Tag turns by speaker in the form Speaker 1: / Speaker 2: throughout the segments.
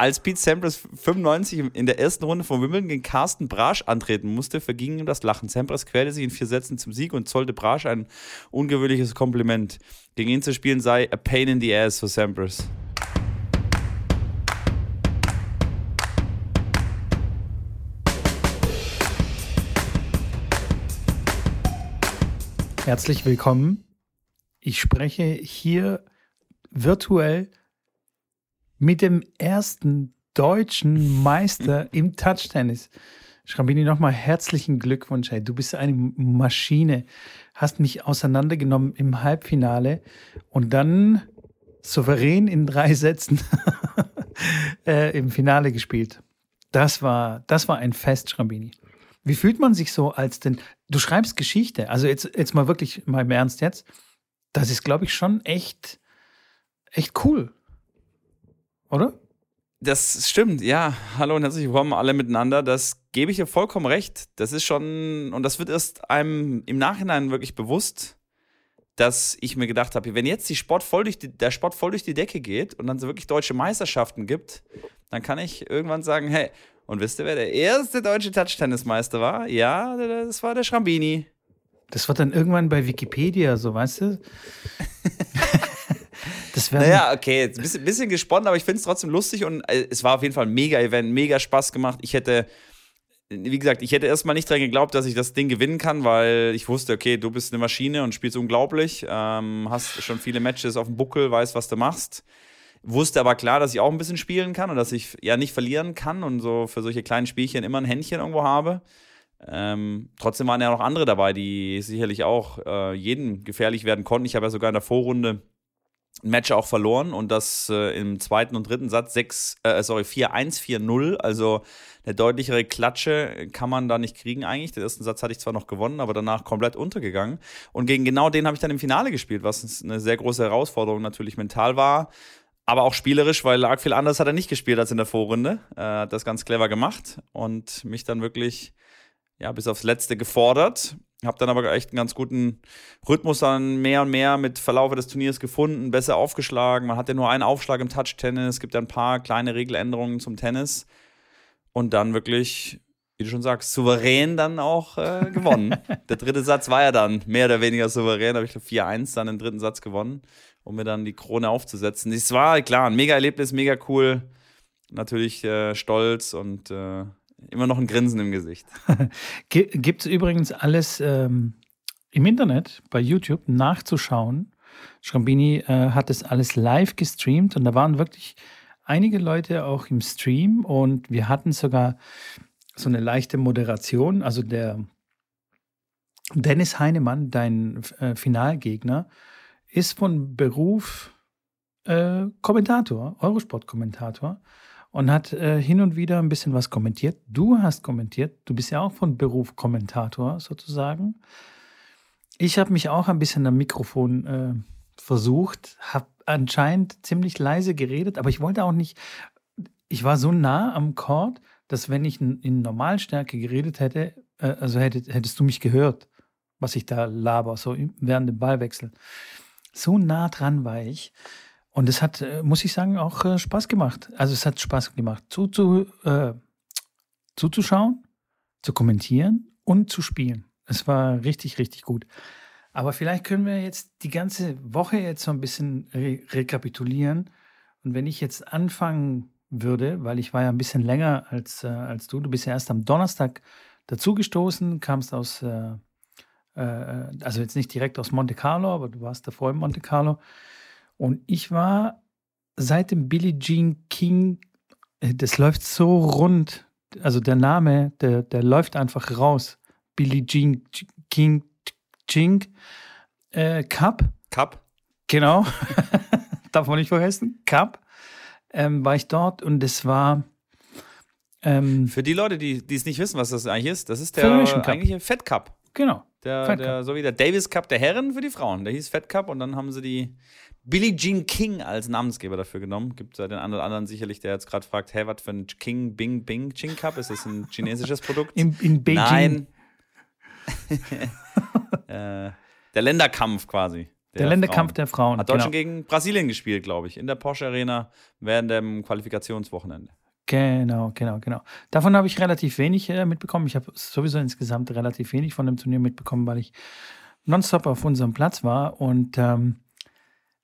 Speaker 1: Als Pete Sampras 95 in der ersten Runde von Wimbledon gegen Carsten Brasch antreten musste, verging ihm das Lachen. Sampras quälte sich in vier Sätzen zum Sieg und zollte Brasch ein ungewöhnliches Kompliment. Gegen ihn zu spielen sei a pain in the ass für Sampras.
Speaker 2: Herzlich willkommen. Ich spreche hier virtuell mit dem ersten deutschen Meister im Touchtennis. Schrambini, nochmal herzlichen Glückwunsch. Hey, du bist eine Maschine. Hast mich auseinandergenommen im Halbfinale und dann souverän in drei Sätzen äh, im Finale gespielt. Das war, das war ein Fest, Schrambini. Wie fühlt man sich so als denn, du schreibst Geschichte, also jetzt, jetzt mal wirklich mal im Ernst jetzt, das ist, glaube ich, schon echt, echt cool. Oder?
Speaker 1: Das stimmt, ja. Hallo und herzlich willkommen alle miteinander. Das gebe ich dir vollkommen recht. Das ist schon, und das wird erst einem im Nachhinein wirklich bewusst, dass ich mir gedacht habe, wenn jetzt Sport die, der Sport voll durch die Decke geht und dann so wirklich deutsche Meisterschaften gibt, dann kann ich irgendwann sagen, hey, und wisst ihr, wer der erste deutsche Touch-Tennismeister war? Ja, das war der Schrambini.
Speaker 2: Das wird dann irgendwann bei Wikipedia, so weißt du?
Speaker 1: das naja, okay, ein bisschen, bisschen gesponnen, aber ich finde es trotzdem lustig und äh, es war auf jeden Fall ein mega Event, mega Spaß gemacht. Ich hätte, wie gesagt, ich hätte erstmal nicht dran geglaubt, dass ich das Ding gewinnen kann, weil ich wusste, okay, du bist eine Maschine und spielst unglaublich, ähm, hast schon viele Matches auf dem Buckel, weißt, was du machst. Wusste aber klar, dass ich auch ein bisschen spielen kann und dass ich ja nicht verlieren kann und so für solche kleinen Spielchen immer ein Händchen irgendwo habe. Ähm, trotzdem waren ja noch andere dabei, die sicherlich auch äh, jeden gefährlich werden konnten. Ich habe ja sogar in der Vorrunde Match auch verloren und das äh, im zweiten und dritten Satz 6, äh, sorry, 4-1, 4-0. Also eine deutlichere Klatsche kann man da nicht kriegen eigentlich. Den ersten Satz hatte ich zwar noch gewonnen, aber danach komplett untergegangen. Und gegen genau den habe ich dann im Finale gespielt, was eine sehr große Herausforderung natürlich mental war. Aber auch spielerisch, weil arg viel anders hat er nicht gespielt als in der Vorrunde. Er hat das ganz clever gemacht und mich dann wirklich ja, bis aufs Letzte gefordert. Habe dann aber echt einen ganz guten Rhythmus dann mehr und mehr mit Verlauf des Turniers gefunden, besser aufgeschlagen. Man hat ja nur einen Aufschlag im Touch-Tennis, es gibt ja ein paar kleine Regeländerungen zum Tennis. Und dann wirklich, wie du schon sagst, souverän dann auch äh, gewonnen. Der dritte Satz war ja dann mehr oder weniger souverän, habe ich 4-1 dann den dritten Satz gewonnen, um mir dann die Krone aufzusetzen. Es war klar, ein mega Erlebnis, mega cool. Natürlich äh, stolz und äh, immer noch ein Grinsen im Gesicht.
Speaker 2: Gibt es übrigens alles ähm, im Internet, bei YouTube, nachzuschauen. Schrambini äh, hat das alles live gestreamt und da waren wirklich einige Leute auch im Stream und wir hatten sogar so eine leichte Moderation. Also der Dennis Heinemann, dein äh, Finalgegner, ist von Beruf äh, Kommentator, Eurosport-Kommentator und hat äh, hin und wieder ein bisschen was kommentiert. Du hast kommentiert, du bist ja auch von Beruf Kommentator sozusagen. Ich habe mich auch ein bisschen am Mikrofon äh, versucht, habe anscheinend ziemlich leise geredet, aber ich wollte auch nicht, ich war so nah am Chord, dass wenn ich in Normalstärke geredet hätte, äh, also hättet, hättest du mich gehört, was ich da laber, so während dem Ballwechsel. So nah dran war ich. Und es hat, äh, muss ich sagen, auch äh, Spaß gemacht. Also es hat Spaß gemacht, zuzu, äh, zuzuschauen, zu kommentieren und zu spielen. Es war richtig, richtig gut. Aber vielleicht können wir jetzt die ganze Woche jetzt so ein bisschen re rekapitulieren. Und wenn ich jetzt anfangen würde, weil ich war ja ein bisschen länger als, äh, als du, du bist ja erst am Donnerstag dazugestoßen, kamst aus, äh, äh, also jetzt nicht direkt aus Monte Carlo, aber du warst davor in Monte Carlo. Und ich war seit dem Billie Jean King, äh, das läuft so rund, also der Name, der, der läuft einfach raus. Billie Jean King Ching äh, Cup.
Speaker 1: Cup.
Speaker 2: Genau. Darf man nicht vergessen. Cup. Ähm, war ich dort und es war.
Speaker 1: Ähm, Für die Leute, die, die es nicht wissen, was das eigentlich ist, das ist der eigentliche Fed Cup.
Speaker 2: Genau.
Speaker 1: Der, der, so wie der Davis Cup der Herren für die Frauen. Der hieß Fed Cup und dann haben sie die Billie Jean King als Namensgeber dafür genommen. Gibt es den anderen sicherlich, der jetzt gerade fragt, hey, was für ein King Bing Bing Ching Cup? Ist das ein chinesisches Produkt?
Speaker 2: In, in Beijing.
Speaker 1: Nein. äh, der Länderkampf quasi.
Speaker 2: Der, der Länderkampf der Frauen.
Speaker 1: Hat Deutschland genau. gegen Brasilien gespielt, glaube ich, in der Porsche Arena während dem Qualifikationswochenende.
Speaker 2: Genau, genau, genau. Davon habe ich relativ wenig äh, mitbekommen. Ich habe sowieso insgesamt relativ wenig von dem Turnier mitbekommen, weil ich nonstop auf unserem Platz war. Und ähm,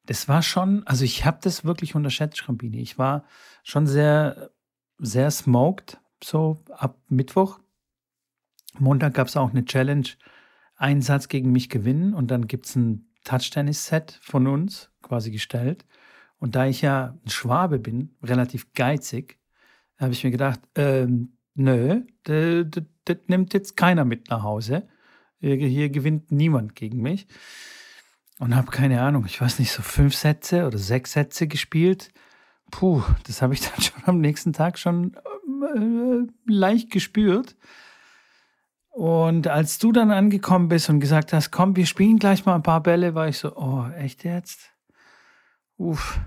Speaker 2: das war schon, also ich habe das wirklich unterschätzt, Schrambini. Ich war schon sehr, sehr smoked, so ab Mittwoch. Montag gab es auch eine Challenge, einen Satz gegen mich gewinnen und dann gibt es ein Touch-Tennis-Set von uns quasi gestellt. Und da ich ja ein Schwabe bin, relativ geizig, habe ich mir gedacht, ähm, nö, das nimmt jetzt keiner mit nach Hause. Hier gewinnt niemand gegen mich. Und habe keine Ahnung, ich weiß nicht, so fünf Sätze oder sechs Sätze gespielt. Puh, das habe ich dann schon am nächsten Tag schon äh, leicht gespürt. Und als du dann angekommen bist und gesagt hast, komm, wir spielen gleich mal ein paar Bälle, war ich so, oh, echt jetzt? Uff,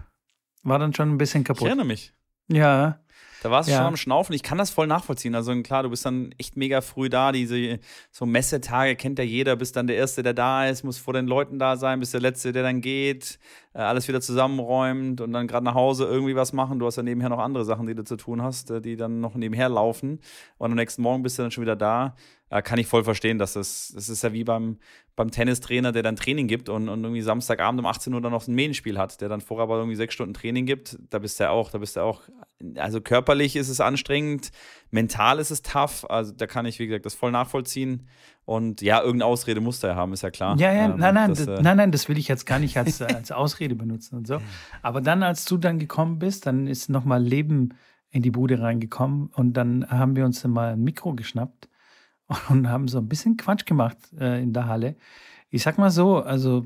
Speaker 2: war dann schon ein bisschen kaputt. Ich
Speaker 1: erinnere mich.
Speaker 2: Ja.
Speaker 1: Da warst du ja. schon am Schnaufen. Ich kann das voll nachvollziehen. Also klar, du bist dann echt mega früh da. Diese so Messetage kennt ja jeder. Bist dann der Erste, der da ist, muss vor den Leuten da sein, bist der Letzte, der dann geht, äh, alles wieder zusammenräumt und dann gerade nach Hause irgendwie was machen. Du hast ja nebenher noch andere Sachen, die du zu tun hast, äh, die dann noch nebenher laufen. Und am nächsten Morgen bist du dann schon wieder da äh, kann ich voll verstehen, dass das, das ist ja wie beim, beim Tennistrainer, der dann Training gibt und, und irgendwie Samstagabend um 18 Uhr dann noch ein Medienspiel hat, der dann vorher aber irgendwie sechs Stunden Training gibt. Da bist du ja auch, da bist du auch, also körperlich ist es anstrengend, mental ist es tough, also da kann ich, wie gesagt, das voll nachvollziehen. Und ja, irgendeine Ausrede muss er haben, ist ja klar.
Speaker 2: Ja, ja, ähm, nein, nein, das, äh nein, nein, das will ich jetzt gar nicht als, als Ausrede benutzen und so. Aber dann, als du dann gekommen bist, dann ist nochmal Leben in die Bude reingekommen und dann haben wir uns dann mal ein Mikro geschnappt und haben so ein bisschen Quatsch gemacht äh, in der Halle. Ich sag mal so, also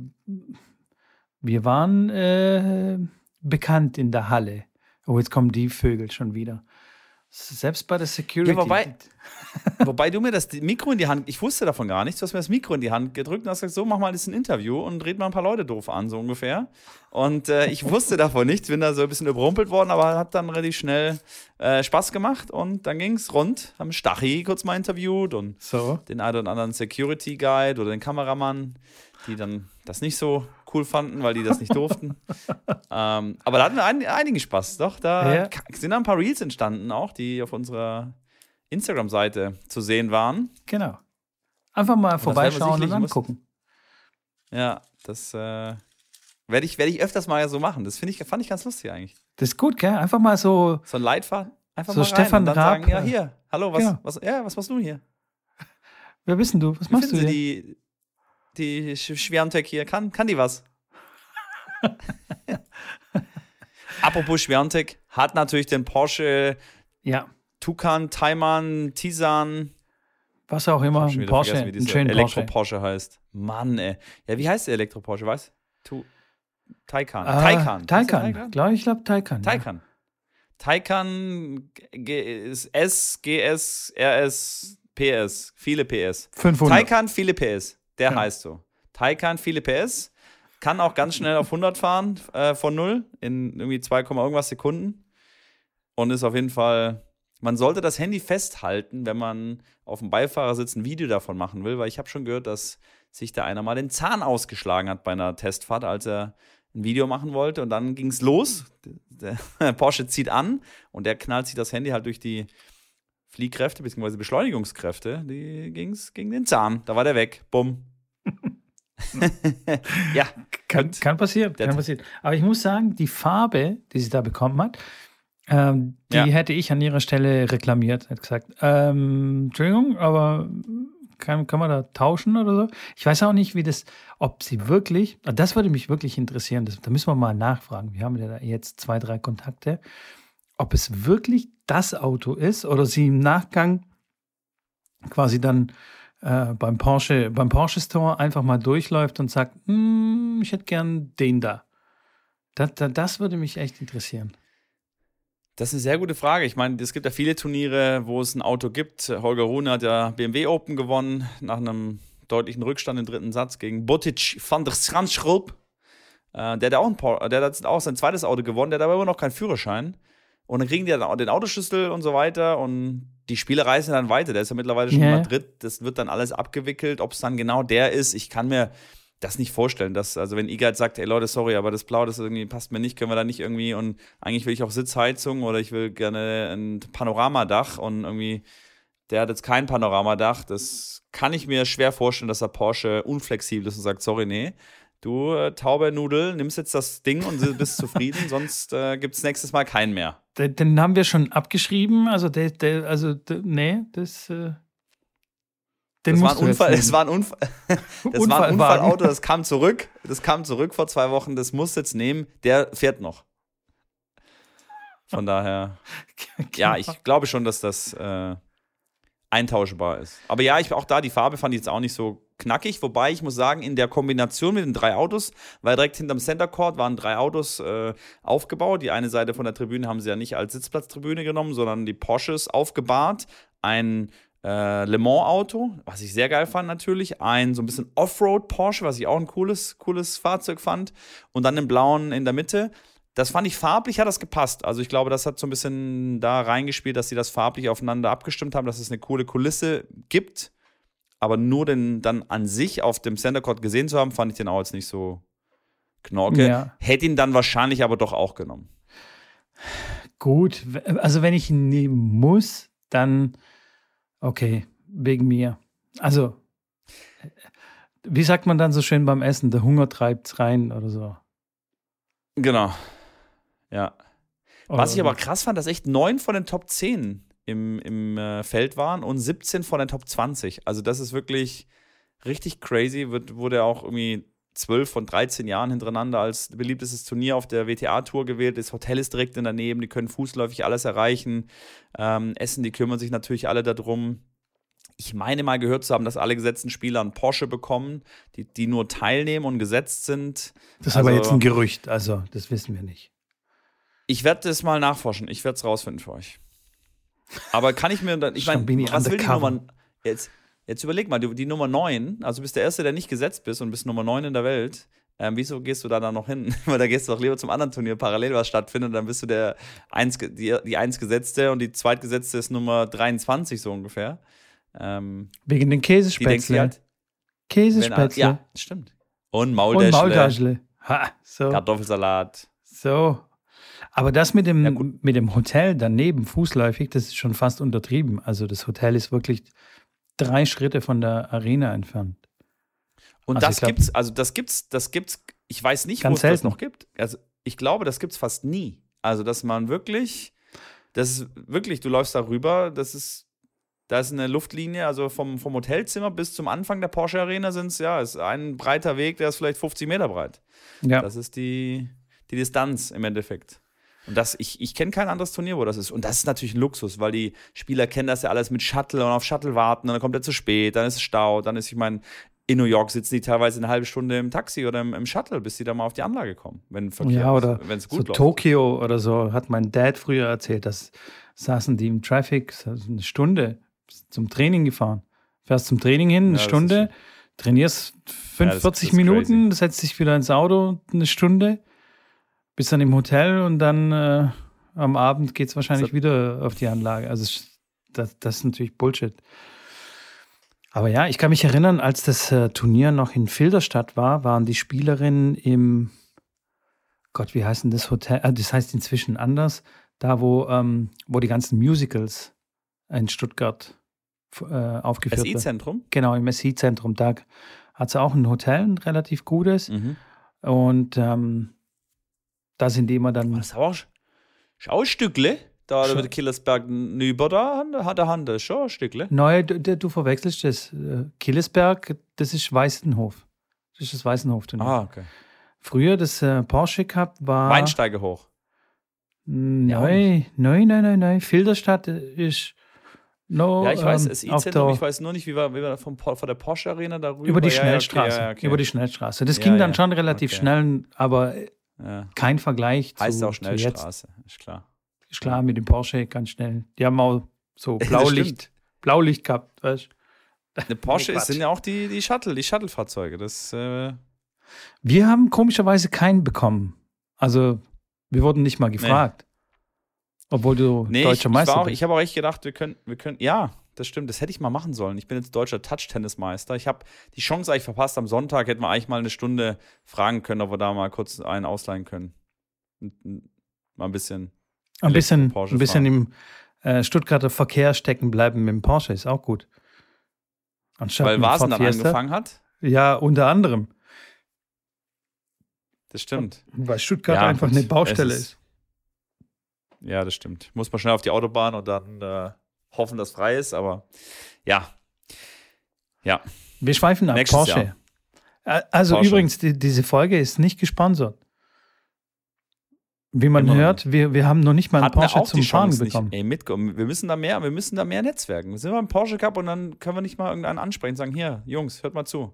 Speaker 2: wir waren äh, bekannt in der Halle. Oh, jetzt kommen die Vögel schon wieder. Selbst bei der Security. Ja,
Speaker 1: wobei, wobei du mir das Mikro in die Hand, ich wusste davon gar nichts, du hast mir das Mikro in die Hand gedrückt und hast gesagt, so mach mal jetzt ein Interview und red mal ein paar Leute doof an, so ungefähr. Und äh, ich wusste davon nichts, bin da so ein bisschen überrumpelt worden, aber hat dann relativ schnell äh, Spaß gemacht und dann ging es rund, haben Stachy kurz mal interviewt und so. den einen oder anderen Security Guide oder den Kameramann, die dann das nicht so cool fanden, weil die das nicht durften. ähm, aber da hatten wir ein, einigen Spaß, doch. Da ja. sind ein paar Reels entstanden, auch, die auf unserer Instagram-Seite zu sehen waren.
Speaker 2: Genau. Einfach mal vorbeischauen und angucken.
Speaker 1: Ja, das äh, werde ich, werd ich öfters mal so machen. Das ich, fand ich ganz lustig eigentlich.
Speaker 2: Das ist gut, gell? Einfach mal so.
Speaker 1: So ein Leitfaden. Einfach
Speaker 2: so
Speaker 1: mal
Speaker 2: Stefan
Speaker 1: rein
Speaker 2: Raab.
Speaker 1: Sagen, ja, hier, hallo, was, genau. was, ja, was machst du hier?
Speaker 2: Wer bist denn du? Was Wie machst du hier?
Speaker 1: Die, die Schwerntek hier, kann, kann die was? Apropos Schwerntek, hat natürlich den Porsche
Speaker 2: ja.
Speaker 1: Tucan, Taiman, Tisan.
Speaker 2: Was auch immer,
Speaker 1: ein
Speaker 2: Porsche, wie ein schöner
Speaker 1: Elektro-Porsche heißt. Mann, ey. Ja, wie heißt der Elektro-Porsche, weißt du? Taycan. Ah, Taycan.
Speaker 2: Taycan. Glaube ich, glaube Taycan.
Speaker 1: Taycan. Ja. Taycan S, GS, RS, PS. Viele PS.
Speaker 2: 500.
Speaker 1: Taycan, viele PS. Der ja. heißt so. Taycan, viele PS. Kann auch ganz schnell auf 100 fahren äh, von 0 in irgendwie 2, irgendwas Sekunden. Und ist auf jeden Fall. Man sollte das Handy festhalten, wenn man auf dem Beifahrersitz ein Video davon machen will, weil ich habe schon gehört, dass sich da einer mal den Zahn ausgeschlagen hat bei einer Testfahrt, als er ein Video machen wollte. Und dann ging es los. Der Porsche zieht an und der knallt sich das Handy halt durch die Fliehkräfte bzw. Beschleunigungskräfte. Die ging's gegen den Zahn. Da war der weg. Bumm. ja.
Speaker 2: Kann, kann passieren, kann passieren. Aber ich muss sagen, die Farbe, die sie da bekommen hat, ähm, die ja. hätte ich an ihrer Stelle reklamiert. Hätte gesagt, ähm, Entschuldigung, aber kann, kann man da tauschen oder so? Ich weiß auch nicht, wie das, ob sie wirklich, das würde mich wirklich interessieren. Das, da müssen wir mal nachfragen. Wir haben ja jetzt zwei, drei Kontakte. Ob es wirklich das Auto ist oder sie im Nachgang quasi dann äh, beim Porsche, beim Porsche Store einfach mal durchläuft und sagt, hm, ich hätte gern den da. Das, das, das würde mich echt interessieren.
Speaker 1: Das ist eine sehr gute Frage. Ich meine, es gibt ja viele Turniere, wo es ein Auto gibt. Holger Rune hat ja BMW Open gewonnen, nach einem deutlichen Rückstand im dritten Satz gegen Botic van der Schranschrup. Äh, der hat auch, ein, der hat auch sein zweites Auto gewonnen, der hat aber immer noch keinen Führerschein. Und dann kriegen die dann den Autoschlüssel und so weiter. Und die Spiele reisen dann weiter. Der ist ja mittlerweile schon yeah. in Madrid. Das wird dann alles abgewickelt. Ob es dann genau der ist, ich kann mir das nicht vorstellen. Dass, also wenn Igat sagt, ey Leute, sorry, aber das Blau, das irgendwie passt mir nicht, können wir da nicht irgendwie und eigentlich will ich auch Sitzheizung oder ich will gerne ein Panoramadach und irgendwie der hat jetzt kein Panoramadach. Das kann ich mir schwer vorstellen, dass der Porsche unflexibel ist und sagt, sorry, nee, du äh, taube Nudel, nimmst jetzt das Ding und bist zufrieden, sonst äh, gibt es nächstes Mal keinen mehr.
Speaker 2: Den, den, haben wir schon abgeschrieben, also der, der also der, nee, das äh
Speaker 1: den das war ein Unfall, das war ein Unfall, das war ein Unfallauto, das kam zurück, das kam zurück vor zwei Wochen, das muss jetzt nehmen, der fährt noch. Von daher, genau. ja, ich glaube schon, dass das äh, eintauschbar ist. Aber ja, ich auch da, die Farbe fand ich jetzt auch nicht so knackig, wobei ich muss sagen, in der Kombination mit den drei Autos, weil direkt hinterm Center Court waren drei Autos äh, aufgebaut. Die eine Seite von der Tribüne haben sie ja nicht als Sitzplatztribüne genommen, sondern die Porsches aufgebahrt. Ein äh, Le Mans Auto, was ich sehr geil fand natürlich, ein so ein bisschen Offroad Porsche, was ich auch ein cooles, cooles Fahrzeug fand und dann den blauen in der Mitte. Das fand ich farblich, hat das gepasst. Also ich glaube, das hat so ein bisschen da reingespielt, dass sie das farblich aufeinander abgestimmt haben, dass es eine coole Kulisse gibt. Aber nur den dann an sich auf dem Center Court gesehen zu haben, fand ich den auch jetzt nicht so knorke. Ja. Hätte ihn dann wahrscheinlich aber doch auch genommen.
Speaker 2: Gut, also wenn ich ihn nehmen muss, dann Okay, wegen mir. Also, wie sagt man dann so schön beim Essen? Der Hunger treibt's rein oder so.
Speaker 1: Genau. Ja. Was ich aber krass fand, dass echt neun von den Top 10 im, im äh, Feld waren und 17 von den Top 20. Also, das ist wirklich richtig crazy. Wird, wurde auch irgendwie 12 von 13 Jahren hintereinander als beliebtestes Turnier auf der WTA-Tour gewählt. Das Hotel ist direkt daneben, die können fußläufig alles erreichen. Ähm, Essen, die kümmern sich natürlich alle darum. Ich meine mal gehört zu haben, dass alle gesetzten Spieler einen Porsche bekommen, die, die nur teilnehmen und gesetzt sind.
Speaker 2: Das ist also, aber jetzt ein Gerücht, also das wissen wir nicht.
Speaker 1: Ich werde das mal nachforschen, ich werde es rausfinden für euch. Aber kann ich mir dann, ich meine, was will die Nummer jetzt? Jetzt überleg mal, du, die Nummer 9, also du bist der Erste, der nicht gesetzt bist und bist Nummer 9 in der Welt. Ähm, wieso gehst du da dann noch hin? Weil da gehst du doch lieber zum anderen Turnier parallel, was stattfindet, und dann bist du der eins, die, die eins Gesetzte und die Zweitgesetzte ist Nummer 23 so ungefähr. Ähm,
Speaker 2: Wegen den Käsespätzle. Halt,
Speaker 1: Käsespätzle. Ja, stimmt. Und Maultäschle. Und Maultäschle.
Speaker 2: Ha, so.
Speaker 1: Kartoffelsalat.
Speaker 2: So. Aber das mit dem, ja, mit dem Hotel daneben, fußläufig, das ist schon fast untertrieben. Also das Hotel ist wirklich drei Schritte von der Arena entfernt.
Speaker 1: Und also das glaub, gibt's, also das gibt's, das gibt's, ich weiß nicht, wo es das noch gibt. Also ich glaube, das gibt's fast nie. Also, dass man wirklich, das ist wirklich, du läufst da rüber, das ist, da ist eine Luftlinie, also vom, vom Hotelzimmer bis zum Anfang der Porsche Arena sind es, ja, ist ein breiter Weg, der ist vielleicht 50 Meter breit. Ja. Das ist die, die Distanz im Endeffekt. Und das, ich, ich kenne kein anderes Turnier, wo das ist. Und das ist natürlich ein Luxus, weil die Spieler kennen das ja alles mit Shuttle und auf Shuttle warten, dann kommt er zu spät, dann ist es Stau, dann ist, ich meine, in New York sitzen die teilweise eine halbe Stunde im Taxi oder im, im Shuttle, bis sie da mal auf die Anlage kommen, wenn
Speaker 2: Verkehr ja, oder wenn es gut so läuft. Tokio oder so, hat mein Dad früher erzählt, dass saßen die im Traffic, eine Stunde zum Training gefahren. Fährst zum Training hin, eine ja, Stunde, trainierst 45 ja, Minuten, crazy. setzt dich wieder ins Auto, eine Stunde, bist dann im Hotel und dann äh, am Abend geht es wahrscheinlich so. wieder auf die Anlage. Also das, das, ist natürlich Bullshit. Aber ja, ich kann mich erinnern, als das äh, Turnier noch in Filderstadt war, waren die Spielerinnen im, Gott, wie heißt denn das Hotel? Äh, das heißt inzwischen anders, da wo, ähm, wo die ganzen Musicals in Stuttgart äh, aufgeführt werden.
Speaker 1: SI-Zentrum?
Speaker 2: Genau, im SI-Zentrum. Da hat es auch ein Hotel, ein relativ gutes. Mhm. Und ähm, da sind die immer dann.
Speaker 1: Was auch Schaustückle? Da Schau. der Killersberg nüber da hat der Hand, das ist schon ein Stückle.
Speaker 2: Nein, du, du verwechselst das. Äh, Killersberg, das ist Weißenhof. Das ist das Weißenhof.
Speaker 1: Ah, okay.
Speaker 2: Früher das äh, Porsche Cup war.
Speaker 1: Weinsteige hoch.
Speaker 2: Nein, nein, nein, nein, nein. Filderstadt ist.
Speaker 1: No, ja, ich weiß, es ähm, ich weiß nur nicht, wie wir, wie wir vom, von der Porsche Arena darüber.
Speaker 2: Über die Schnellstraße. Ja, okay, okay. Über die Schnellstraße. Das ging dann schon relativ schnell, aber ja. Kein Vergleich
Speaker 1: heißt zu, auch Schnellstraße, ist klar.
Speaker 2: Ist klar, mit dem Porsche ganz schnell. Die haben auch so Blaulicht, Blaulicht gehabt, weißt
Speaker 1: Eine Porsche oh, sind ja auch die, die Shuttle, die Shuttle-Fahrzeuge. Das, äh
Speaker 2: wir haben komischerweise keinen bekommen. Also, wir wurden nicht mal gefragt. Nee. Obwohl du
Speaker 1: nee,
Speaker 2: deutscher
Speaker 1: ich,
Speaker 2: Meister
Speaker 1: ich bist. Ich habe auch echt gedacht, wir können, wir können, ja, das stimmt. Das hätte ich mal machen sollen. Ich bin jetzt deutscher Touch-Tennismeister. Ich habe die Chance eigentlich verpasst. Am Sonntag hätten wir eigentlich mal eine Stunde fragen können, ob wir da mal kurz einen ausleihen können. Mal ein bisschen.
Speaker 2: Ein bisschen, ein bisschen im äh, Stuttgarter Verkehr stecken bleiben mit dem Porsche ist auch gut.
Speaker 1: Anstatt Weil Vasen dann angefangen hat?
Speaker 2: Ja, unter anderem.
Speaker 1: Das stimmt.
Speaker 2: Weil Stuttgart ja, einfach eine Baustelle ist, ist.
Speaker 1: Ja, das stimmt. Muss man schnell auf die Autobahn und dann äh, hoffen, dass frei ist, aber ja. Ja.
Speaker 2: Wir schweifen ab. Nächstes Porsche. Jahr. Also Porsche. übrigens, die, diese Folge ist nicht gesponsert. Wie man Immer hört, wir, wir haben noch nicht mal einen Porsche zum Fahren
Speaker 1: bekommen. Ey, mitkommen. Wir müssen da mehr, wir müssen da mehr netzwerken. Wir sind mal im Porsche Cup und dann können wir nicht mal irgendeinen ansprechen und sagen, hier, Jungs, hört mal zu.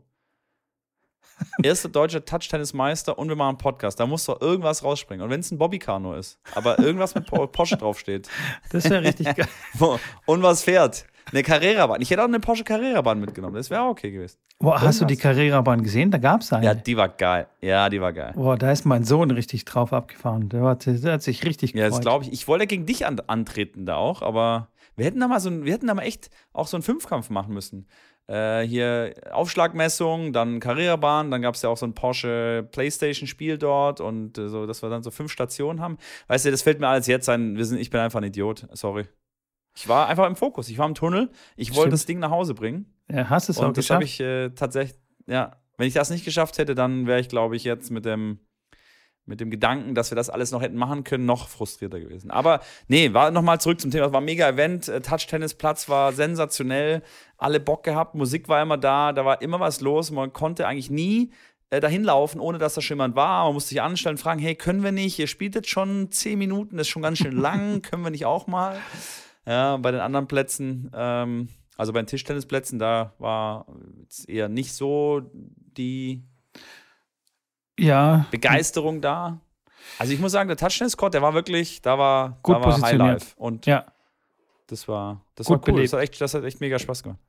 Speaker 1: Erster deutscher Touch-Tennis-Meister und wir machen einen Podcast. Da muss doch irgendwas rausspringen. Und wenn es ein Bobbycar nur ist, aber irgendwas mit Porsche draufsteht.
Speaker 2: Das wäre richtig geil.
Speaker 1: und was fährt. Eine Carrera-Bahn. Ich hätte auch eine Porsche Carrera-Bahn mitgenommen. Das wäre auch okay gewesen.
Speaker 2: Boah, hast du die Carrera-Bahn gesehen? Da gab es eine.
Speaker 1: Ja, die war geil. Ja, die war geil.
Speaker 2: Boah, da ist mein Sohn richtig drauf abgefahren. Der, war, der hat sich richtig
Speaker 1: gefreut. Ja, das glaube ich. Ich wollte gegen dich an, antreten da auch, aber wir hätten da mal so ein, wir hätten da mal echt auch so einen Fünfkampf machen müssen. Äh, hier Aufschlagmessung, dann Carrera-Bahn, dann gab es ja auch so ein Porsche Playstation-Spiel dort und äh, so, dass wir dann so fünf Stationen haben. Weißt du, das fällt mir alles jetzt ein. Wir sind, ich bin einfach ein Idiot. Sorry. Ich war einfach im Fokus. Ich war im Tunnel. Ich Stimmt. wollte das Ding nach Hause bringen.
Speaker 2: Ja, hast es
Speaker 1: und
Speaker 2: auch
Speaker 1: das habe ich äh, tatsächlich, ja. Wenn ich das nicht geschafft hätte, dann wäre ich, glaube ich, jetzt mit dem, mit dem Gedanken, dass wir das alles noch hätten machen können, noch frustrierter gewesen. Aber nee, war nochmal zurück zum Thema. Es war ein mega Event. Äh, Touch-Tennis-Platz war sensationell. Alle Bock gehabt. Musik war immer da. Da war immer was los. Man konnte eigentlich nie äh, dahin laufen, ohne dass da schon jemand war. Man musste sich anstellen, fragen, hey, können wir nicht? Ihr spielt jetzt schon zehn Minuten, das ist schon ganz schön lang. können wir nicht auch mal? Ja, bei den anderen Plätzen, ähm, also bei den Tischtennisplätzen, da war es eher nicht so die
Speaker 2: ja.
Speaker 1: Begeisterung da. Also ich muss sagen, der Touchtennis-Court, der war wirklich, da war, Gut da war Highlife. Und
Speaker 2: ja.
Speaker 1: Das war, das Gut war cool. Das hat, echt, das hat echt mega Spaß gemacht.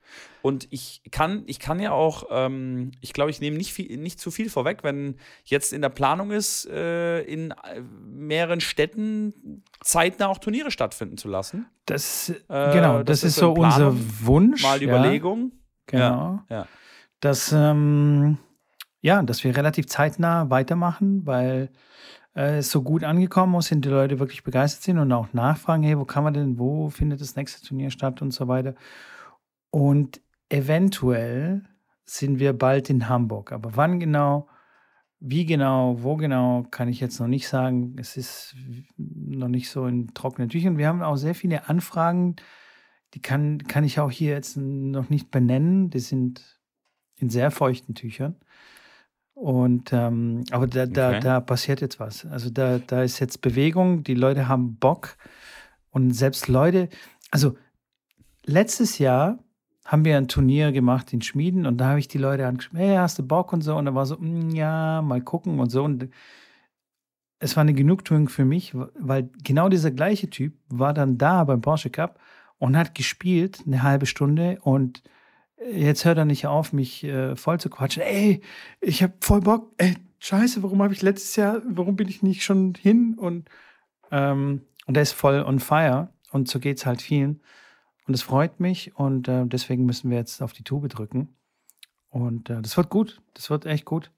Speaker 1: Und ich kann, ich kann ja auch, ähm, ich glaube, ich nehme nicht, nicht zu viel vorweg, wenn jetzt in der Planung ist, äh, in äh, mehreren Städten zeitnah auch Turniere stattfinden zu lassen.
Speaker 2: Das, äh, genau, das, das ist, so Planung, unser Wunsch.
Speaker 1: Mal ja, Überlegung.
Speaker 2: Genau. Ja, ja. Dass, ähm, ja, dass wir relativ zeitnah weitermachen, weil äh, so gut angekommen ist, sind die Leute wirklich begeistert sind und auch nachfragen, hey, wo kann man denn, wo findet das nächste Turnier statt und so weiter. Und eventuell sind wir bald in Hamburg. Aber wann genau, wie genau, wo genau, kann ich jetzt noch nicht sagen. Es ist noch nicht so in trockenen Tüchern. Wir haben auch sehr viele Anfragen, die kann, kann ich auch hier jetzt noch nicht benennen. Die sind in sehr feuchten Tüchern. Und ähm, aber da, da, okay. da passiert jetzt was. Also da, da ist jetzt Bewegung, die Leute haben Bock und selbst Leute, also letztes Jahr haben wir ein Turnier gemacht in Schmieden und da habe ich die Leute angeschrieben, hey, hast du Bock und so und da war so, mm, ja, mal gucken und so und es war eine Genugtuung für mich, weil genau dieser gleiche Typ war dann da beim Porsche Cup und hat gespielt eine halbe Stunde und jetzt hört er nicht auf, mich äh, voll zu quatschen. Ey, ich habe voll Bock. Ey, scheiße, warum habe ich letztes Jahr, warum bin ich nicht schon hin? Und, ähm, und er ist voll on fire. Und so geht es halt vielen. Und es freut mich. Und äh, deswegen müssen wir jetzt auf die Tube drücken. Und äh, das wird gut. Das wird echt gut.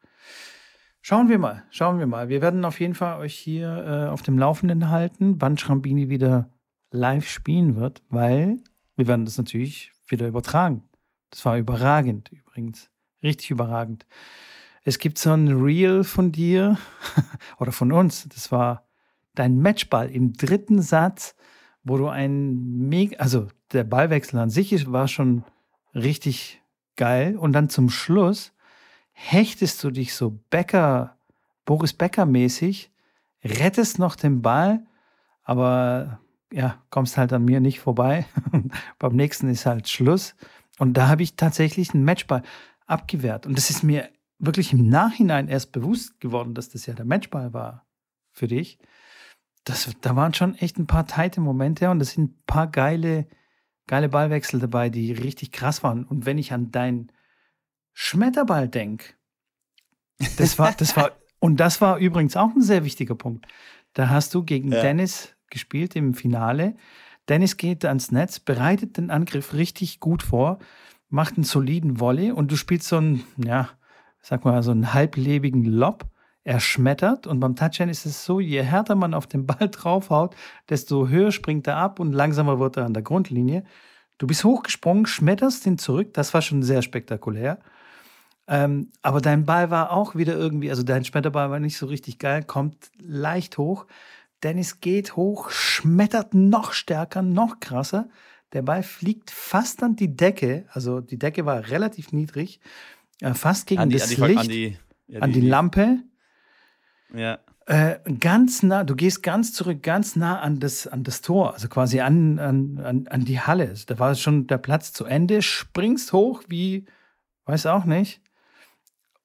Speaker 2: Schauen wir mal, schauen wir mal. Wir werden auf jeden Fall euch hier äh, auf dem Laufenden halten, wann Schrambini wieder live spielen wird, weil wir werden das natürlich wieder übertragen. Das war überragend übrigens. Richtig überragend. Es gibt so ein Reel von dir oder von uns. Das war dein Matchball im dritten Satz, wo du ein mega, also der Ballwechsel an sich war schon richtig geil. Und dann zum Schluss hechtest du dich so Becker, Boris Becker mäßig, rettest noch den Ball, aber ja, kommst halt an mir nicht vorbei. Beim nächsten ist halt Schluss. Und da habe ich tatsächlich einen Matchball abgewehrt. Und das ist mir wirklich im Nachhinein erst bewusst geworden, dass das ja der Matchball war für dich. Das, da waren schon echt ein paar teite Momente und es sind ein paar geile, geile Ballwechsel dabei, die richtig krass waren. Und wenn ich an deinen Schmetterball denke, das war, das war, und das war übrigens auch ein sehr wichtiger Punkt. Da hast du gegen ja. Dennis gespielt im Finale. Dennis geht ans Netz, bereitet den Angriff richtig gut vor, macht einen soliden Volley und du spielst so einen, ja, sag mal, so einen halblebigen Lob. Er schmettert und beim Touchdown ist es so, je härter man auf den Ball draufhaut, desto höher springt er ab und langsamer wird er an der Grundlinie. Du bist hochgesprungen, schmetterst ihn zurück, das war schon sehr spektakulär. Ähm, aber dein Ball war auch wieder irgendwie, also dein Schmetterball war nicht so richtig geil, kommt leicht hoch. Dennis geht hoch, schmettert noch stärker, noch krasser. Der Ball fliegt fast an die Decke, also die Decke war relativ niedrig, äh, fast gegen die, das an die, Licht, an die, ja, an die, Lampe.
Speaker 1: Ja.
Speaker 2: Äh, ganz nah, du gehst ganz zurück, ganz nah an das, an das Tor, also quasi an, an, an, an die Halle. Also da war schon der Platz zu Ende, springst hoch wie, weiß auch nicht,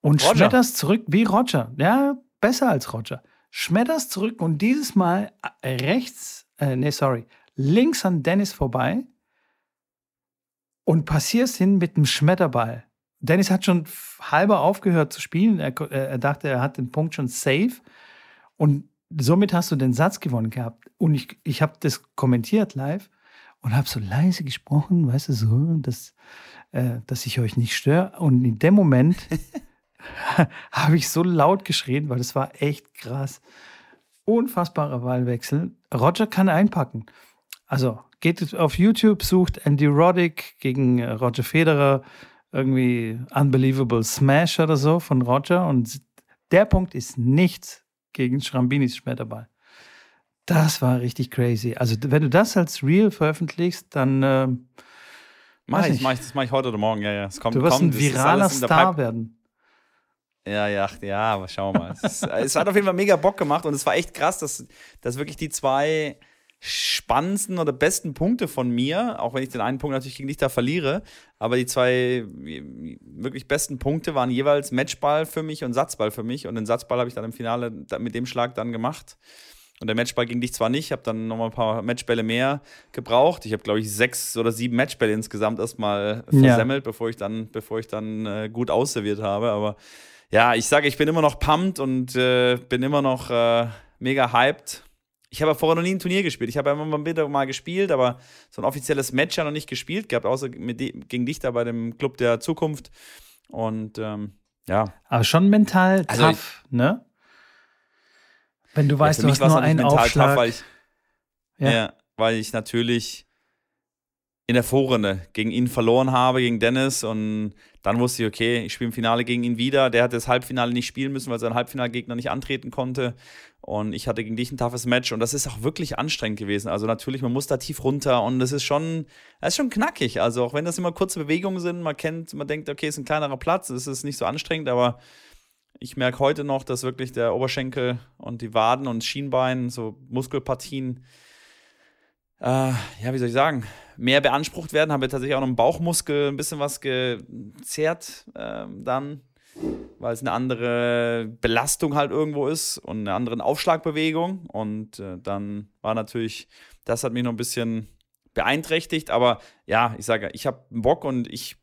Speaker 2: und Roger. schmetterst zurück wie Roger. Ja, besser als Roger. Schmetterst zurück und dieses Mal rechts, äh, nee, sorry, links an Dennis vorbei und passierst hin mit dem Schmetterball. Dennis hat schon halber aufgehört zu spielen. Er, er, dachte, er hat den Punkt schon safe. Und somit hast du den Satz gewonnen gehabt. Und ich, ich habe das kommentiert live und habe so leise gesprochen, weißt du, so, dass, äh, dass ich euch nicht störe. Und in dem Moment habe ich so laut geschrien, weil das war echt krass. Unfassbarer Wahlwechsel. Roger kann einpacken. Also geht auf YouTube, sucht Andy Roddick gegen äh, Roger Federer, irgendwie Unbelievable Smash oder so von Roger. Und der Punkt ist nichts gegen Schrambinis Schmetterball. Das war richtig crazy. Also, wenn du das als Real veröffentlichst, dann. Äh,
Speaker 1: mach ich, mach ich, das mache ich heute oder morgen, ja, ja. Es
Speaker 2: kommt, du wirst kommt, ein viraler Star werden.
Speaker 1: Ja, ja, ja, aber schauen wir mal. es, es, hat auf jeden Fall mega Bock gemacht und es war echt krass, dass, dass wirklich die zwei spannendsten oder besten Punkte von mir, auch wenn ich den einen Punkt natürlich gegen dich da verliere, aber die zwei wirklich besten Punkte waren jeweils Matchball für mich und Satzball für mich und den Satzball habe ich dann im Finale mit dem Schlag dann gemacht. Und der Matchball gegen dich zwar nicht, ich habe dann nochmal ein paar Matchbälle mehr gebraucht. Ich habe, glaube ich, sechs oder sieben Matchbälle insgesamt erstmal versemmelt, ja. bevor ich dann, bevor ich dann äh, gut ausserviert habe. Aber ja, ich sage, ich bin immer noch pumped und äh, bin immer noch äh, mega hyped. Ich habe ja vorher noch nie ein Turnier gespielt. Ich habe ja immer mal wieder mal gespielt, aber so ein offizielles Match ja noch nicht gespielt gehabt, außer mit gegen dich da bei dem Club der Zukunft. Und ähm, ja.
Speaker 2: Aber schon mental also tough, ich, ne? Wenn du weißt, ja, du hast nur einen Aufschlag.
Speaker 1: Tough, weil ich, ja. ja, weil ich natürlich in der Vorrunde gegen ihn verloren habe, gegen Dennis. Und dann wusste ich, okay, ich spiele im Finale gegen ihn wieder. Der hat das Halbfinale nicht spielen müssen, weil sein Halbfinalgegner nicht antreten konnte. Und ich hatte gegen dich ein toughes Match. Und das ist auch wirklich anstrengend gewesen. Also natürlich, man muss da tief runter. Und das ist schon, das ist schon knackig. Also auch wenn das immer kurze Bewegungen sind, man kennt, man denkt, okay, es ist ein kleinerer Platz, es ist nicht so anstrengend, aber ich merke heute noch, dass wirklich der Oberschenkel und die Waden und Schienbein, so Muskelpartien, äh, ja, wie soll ich sagen, mehr beansprucht werden. Habe tatsächlich auch noch im Bauchmuskel ein bisschen was gezerrt äh, dann, weil es eine andere Belastung halt irgendwo ist und eine andere Aufschlagbewegung. Und äh, dann war natürlich, das hat mich noch ein bisschen beeinträchtigt. Aber ja, ich sage, ich habe Bock und ich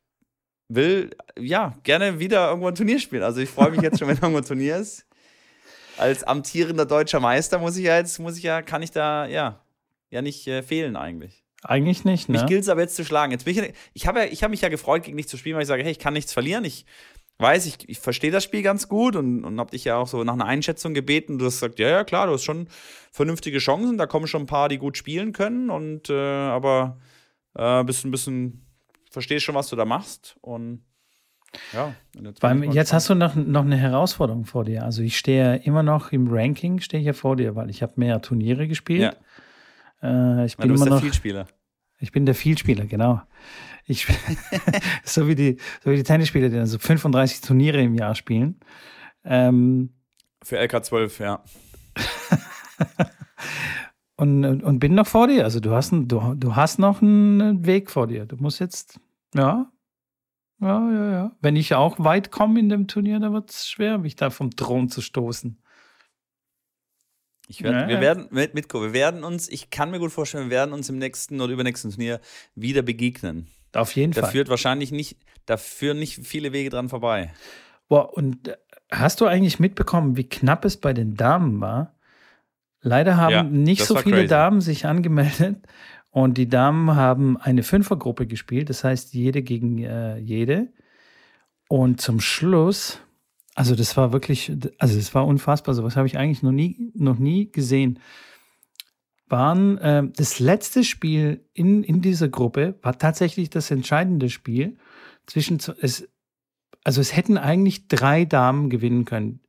Speaker 1: will ja gerne wieder irgendwo ein Turnier spielen. Also ich freue mich jetzt schon, wenn irgendwo ein Turnier ist. Als amtierender deutscher Meister muss ich ja jetzt, muss ich ja, kann ich da ja ja nicht äh, fehlen eigentlich.
Speaker 2: Eigentlich nicht, ne?
Speaker 1: Mich gilt es aber jetzt zu schlagen. Jetzt bin ich, ich habe ja, hab mich ja gefreut, gegen dich zu spielen, weil ich sage, hey, ich kann nichts verlieren. Ich weiß, ich, ich verstehe das Spiel ganz gut und, und habe dich ja auch so nach einer Einschätzung gebeten. Du hast gesagt, ja, ja, klar, du hast schon vernünftige Chancen. Da kommen schon ein paar, die gut spielen können. Und äh, aber äh, bist ein bisschen, verstehst schon, was du da machst. Und ja.
Speaker 2: Jetzt, Beim, jetzt hast du noch, noch eine Herausforderung vor dir. Also ich stehe immer noch im Ranking, stehe hier vor dir, weil ich habe mehr Turniere gespielt. Ja. Äh, ich bin du bist immer der
Speaker 1: Vielspieler.
Speaker 2: Ich bin der Vielspieler, genau. Ich, so, wie die, so wie die Tennisspieler, die dann so 35 Turniere im Jahr spielen. Ähm,
Speaker 1: Für LK12, ja.
Speaker 2: und, und bin noch vor dir. Also du hast, du, du hast noch einen Weg vor dir. Du musst jetzt, ja, ja, ja, ja. Wenn ich auch weit komme in dem Turnier, dann wird es schwer, mich da vom Thron zu stoßen.
Speaker 1: Ich werd, ja, wir werden mit, Mitko, wir werden uns, ich kann mir gut vorstellen, wir werden uns im nächsten oder übernächsten Turnier wieder begegnen.
Speaker 2: Auf jeden
Speaker 1: da
Speaker 2: Fall.
Speaker 1: Da führt wahrscheinlich nicht, da führen nicht viele Wege dran vorbei.
Speaker 2: Boah, und äh, hast du eigentlich mitbekommen, wie knapp es bei den Damen war? Leider haben ja, nicht so viele crazy. Damen sich angemeldet. Und die Damen haben eine Fünfergruppe gespielt, das heißt jede gegen äh, jede. Und zum Schluss, also das war wirklich, also das war unfassbar, sowas habe ich eigentlich noch nie, noch nie gesehen. Waren äh, das letzte Spiel in, in dieser Gruppe war tatsächlich das entscheidende Spiel zwischen es, also es hätten eigentlich drei Damen gewinnen können,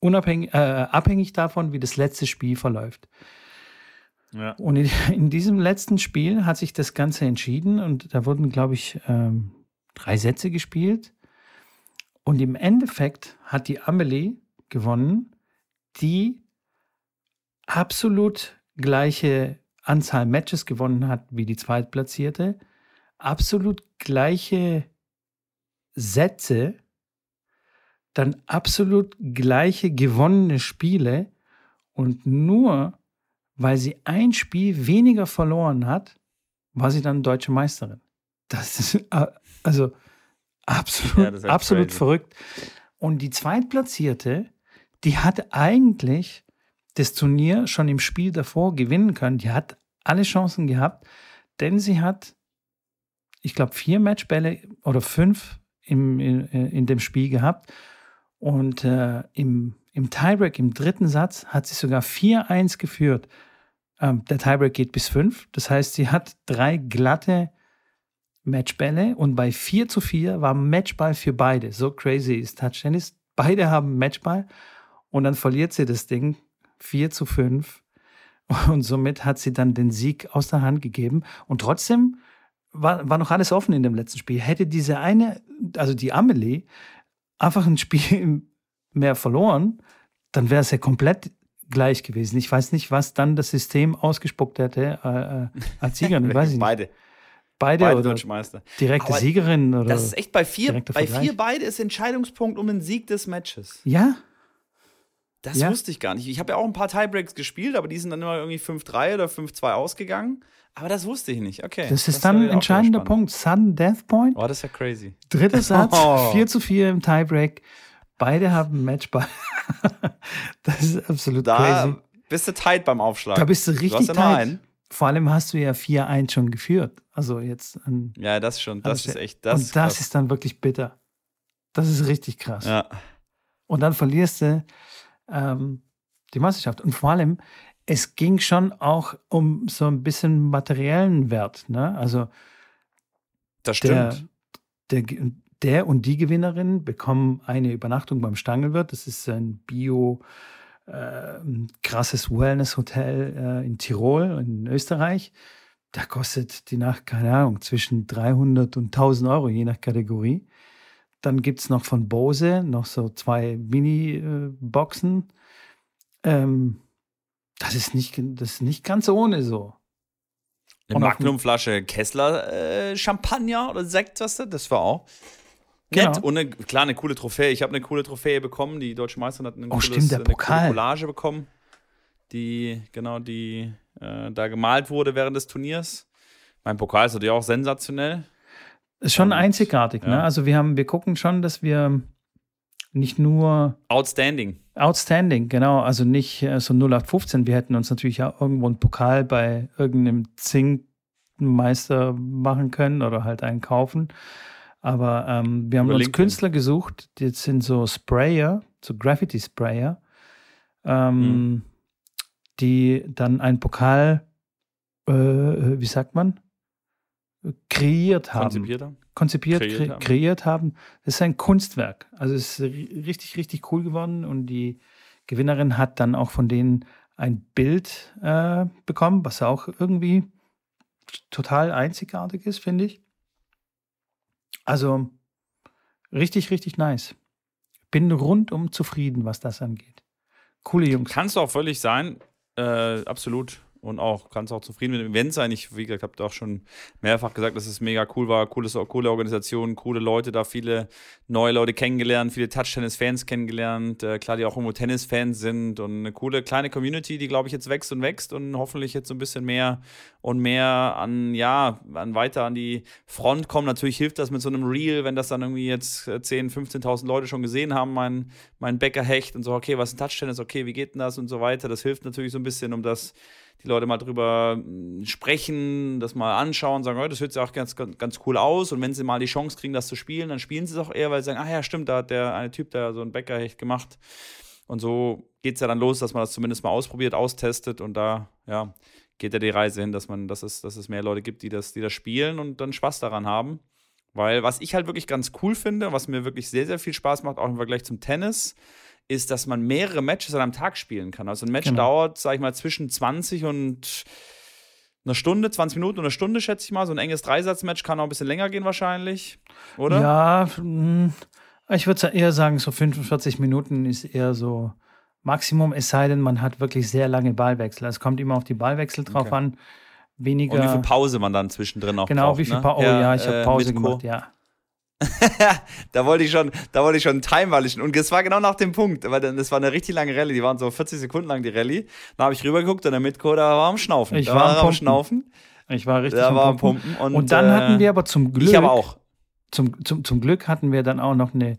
Speaker 2: unabhängig, äh, abhängig davon, wie das letzte Spiel verläuft. Ja. Und in, in, diesem letzten Spiel hat sich das Ganze entschieden und da wurden, glaube ich, ähm, drei Sätze gespielt. Und im Endeffekt hat die Amelie gewonnen, die absolut gleiche Anzahl Matches gewonnen hat wie die Zweitplatzierte, absolut gleiche Sätze, dann absolut gleiche gewonnene Spiele und nur weil sie ein Spiel weniger verloren hat, war sie dann deutsche Meisterin. Das ist äh, also absolut, ja, absolut verrückt. Und die Zweitplatzierte, die hat eigentlich das Turnier schon im Spiel davor gewinnen können. Die hat alle Chancen gehabt, denn sie hat, ich glaube, vier Matchbälle oder fünf im, in, in dem Spiel gehabt. Und äh, im, im Tiebreak, im dritten Satz, hat sie sogar 4-1 geführt. Ähm, der Tiebreak geht bis 5. Das heißt, sie hat drei glatte Matchbälle und bei 4 zu 4 war Matchball für beide. So crazy ist Touch Tennis. Beide haben Matchball und dann verliert sie das Ding 4 zu 5. Und somit hat sie dann den Sieg aus der Hand gegeben. Und trotzdem war, war noch alles offen in dem letzten Spiel. Hätte diese eine, also die Amelie, einfach ein Spiel mehr verloren, dann wäre es ja komplett gleich gewesen. Ich weiß nicht, was dann das System ausgespuckt hätte äh, äh als Siegerin. Ich weiß nicht.
Speaker 1: Beide.
Speaker 2: Beide,
Speaker 1: beide
Speaker 2: oder
Speaker 1: Deutsche Meister.
Speaker 2: Direkte Aber Siegerin oder.
Speaker 1: Das ist echt bei vier, bei vier beide ist Entscheidungspunkt um den Sieg des Matches.
Speaker 2: Ja.
Speaker 1: Das ja. wusste ich gar nicht. Ich habe ja auch ein paar Tiebreaks gespielt, aber die sind dann immer irgendwie 5-3 oder 5-2 ausgegangen. Aber das wusste ich nicht. Okay.
Speaker 2: Das ist das dann ein entscheidender Punkt. Sudden Death Point.
Speaker 1: Oh, das ist ja crazy.
Speaker 2: Dritter Satz, oh. 4 zu 4 im Tiebreak. Beide haben Matchball. das ist absolut
Speaker 1: da
Speaker 2: crazy.
Speaker 1: Bist du tight beim Aufschlag?
Speaker 2: Da bist du richtig du tight. Vor allem hast du ja 4-1 schon geführt. Also jetzt
Speaker 1: an, Ja, das schon. Das ist echt.
Speaker 2: Das und das ist dann wirklich bitter. Das ist richtig krass.
Speaker 1: Ja.
Speaker 2: Und dann verlierst du ähm, die Meisterschaft. Und vor allem, es ging schon auch um so ein bisschen materiellen Wert. Ne? Also
Speaker 1: das stimmt.
Speaker 2: Der, der, der und die Gewinnerin bekommen eine Übernachtung beim Stangelwirt. Das ist ein Bio- äh, krasses Wellness-Hotel äh, in Tirol, in Österreich. Da kostet die Nacht, keine Ahnung, zwischen 300 und 1000 Euro, je nach Kategorie. Dann gibt es noch von Bose noch so zwei Mini-Boxen. Ähm, das, ist nicht, das ist nicht ganz ohne so.
Speaker 1: Eine Magnumflasche Kessler äh, Champagner oder Sekt, was du? Das war auch nett. Genau. Und eine, klar, eine coole Trophäe. Ich habe eine coole Trophäe bekommen. Die deutsche Meisterin hat eine,
Speaker 2: oh, cooles, stimmt,
Speaker 1: eine Collage bekommen, die, genau, die äh, da gemalt wurde während des Turniers. Mein Pokal ist natürlich auch sensationell.
Speaker 2: Ist schon Und, einzigartig, ne? ja. ne? Also wir haben, wir gucken schon, dass wir nicht nur
Speaker 1: Outstanding.
Speaker 2: Outstanding, genau. Also nicht äh, so 0815. Wir hätten uns natürlich auch irgendwo einen Pokal bei irgendeinem Zinkmeister machen können oder halt einen kaufen. Aber ähm, wir haben uns Künstler gesucht, die sind so Sprayer, so Graffiti-Sprayer, ähm, mhm. die dann einen Pokal, äh, wie sagt man, kreiert haben.
Speaker 1: Konzipiert haben?
Speaker 2: Konzipiert, kreiert, kre haben. kreiert haben. Das ist ein Kunstwerk. Also es ist richtig, richtig cool geworden und die Gewinnerin hat dann auch von denen ein Bild äh, bekommen, was auch irgendwie total einzigartig ist, finde ich. Also richtig, richtig nice. Bin rundum zufrieden, was das angeht. Coole Jungs.
Speaker 1: Kannst du auch völlig sein. Äh, absolut und auch ganz auch zufrieden mit dem Event sein. Ich, wie gesagt, habe auch schon mehrfach gesagt, dass es mega cool war, cooles, coole Organisation, coole Leute da, viele neue Leute kennengelernt, viele Touch-Tennis-Fans kennengelernt, äh, klar, die auch irgendwo Tennis-Fans sind und eine coole kleine Community, die, glaube ich, jetzt wächst und wächst und hoffentlich jetzt so ein bisschen mehr und mehr an, ja, an weiter an die Front kommen. Natürlich hilft das mit so einem Reel, wenn das dann irgendwie jetzt 10.000, 15.000 Leute schon gesehen haben, mein, mein Bäckerhecht und so, okay, was ist ein Touch-Tennis, okay, wie geht denn das und so weiter. Das hilft natürlich so ein bisschen, um das die Leute mal drüber mm, sprechen, das mal anschauen, sagen, oh, das hört sich auch ganz, ganz, ganz cool aus. Und wenn sie mal die Chance kriegen, das zu spielen, dann spielen sie es auch eher, weil sie sagen, ah ja, stimmt, da hat der eine Typ da so ein Bäckerhecht gemacht. Und so geht es ja dann los, dass man das zumindest mal ausprobiert, austestet und da, ja, geht ja die Reise hin, dass man, dass es, dass es mehr Leute gibt, die das, die das spielen und dann Spaß daran haben. Weil was ich halt wirklich ganz cool finde, was mir wirklich sehr, sehr viel Spaß macht, auch im Vergleich zum Tennis, ist, dass man mehrere Matches an einem Tag spielen kann. Also ein Match genau. dauert, sag ich mal, zwischen 20 und einer Stunde, 20 Minuten oder eine Stunde, schätze ich mal. So ein enges Dreisatzmatch kann auch ein bisschen länger gehen wahrscheinlich, oder?
Speaker 2: Ja, hm, ich würde eher sagen, so 45 Minuten ist eher so Maximum, es sei denn, man hat wirklich sehr lange Ballwechsel. Es kommt immer auf die Ballwechsel drauf okay. an. Weniger. Und
Speaker 1: wie viel Pause man dann zwischendrin auch
Speaker 2: Genau,
Speaker 1: braucht,
Speaker 2: wie viel ne? Pause. Oh ja, ja ich habe äh, Pause gemacht, ja.
Speaker 1: da wollte ich schon, da wollte ich schon timewalichen. Und es war genau nach dem Punkt, weil das war eine richtig lange Rallye, die waren so 40 Sekunden lang die Rallye. Da habe ich rübergeguckt und der Mitko, da war am Schnaufen.
Speaker 2: Ich da war, am Schnaufen. Ich war richtig
Speaker 1: da am, war am Pumpen.
Speaker 2: Und, und dann äh, hatten wir aber zum Glück.
Speaker 1: Ich aber auch.
Speaker 2: Zum, zum, zum Glück hatten wir dann auch noch eine,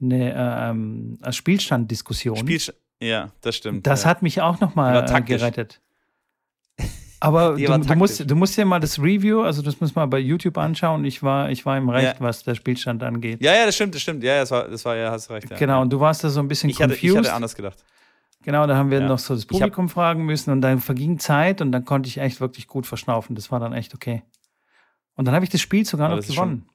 Speaker 2: eine ähm, Spielstanddiskussion.
Speaker 1: Spielstand, ja, das stimmt.
Speaker 2: Das
Speaker 1: ja.
Speaker 2: hat mich auch nochmal äh, gerettet. Aber du, du, musst, du musst ja mal das Review, also das muss man bei YouTube anschauen. Ich war, ich war im Recht, ja. was der Spielstand angeht.
Speaker 1: Ja, ja, das stimmt, das stimmt. Ja, das war, das war ja, hast recht. Ja.
Speaker 2: Genau, und du warst da so ein bisschen
Speaker 1: ich confused. Hatte, ich hatte anders gedacht.
Speaker 2: Genau, da haben wir ja. noch so das Publikum hab, fragen müssen und dann verging Zeit und dann konnte ich echt wirklich gut verschnaufen. Das war dann echt okay. Und dann habe ich das Spiel sogar noch gewonnen,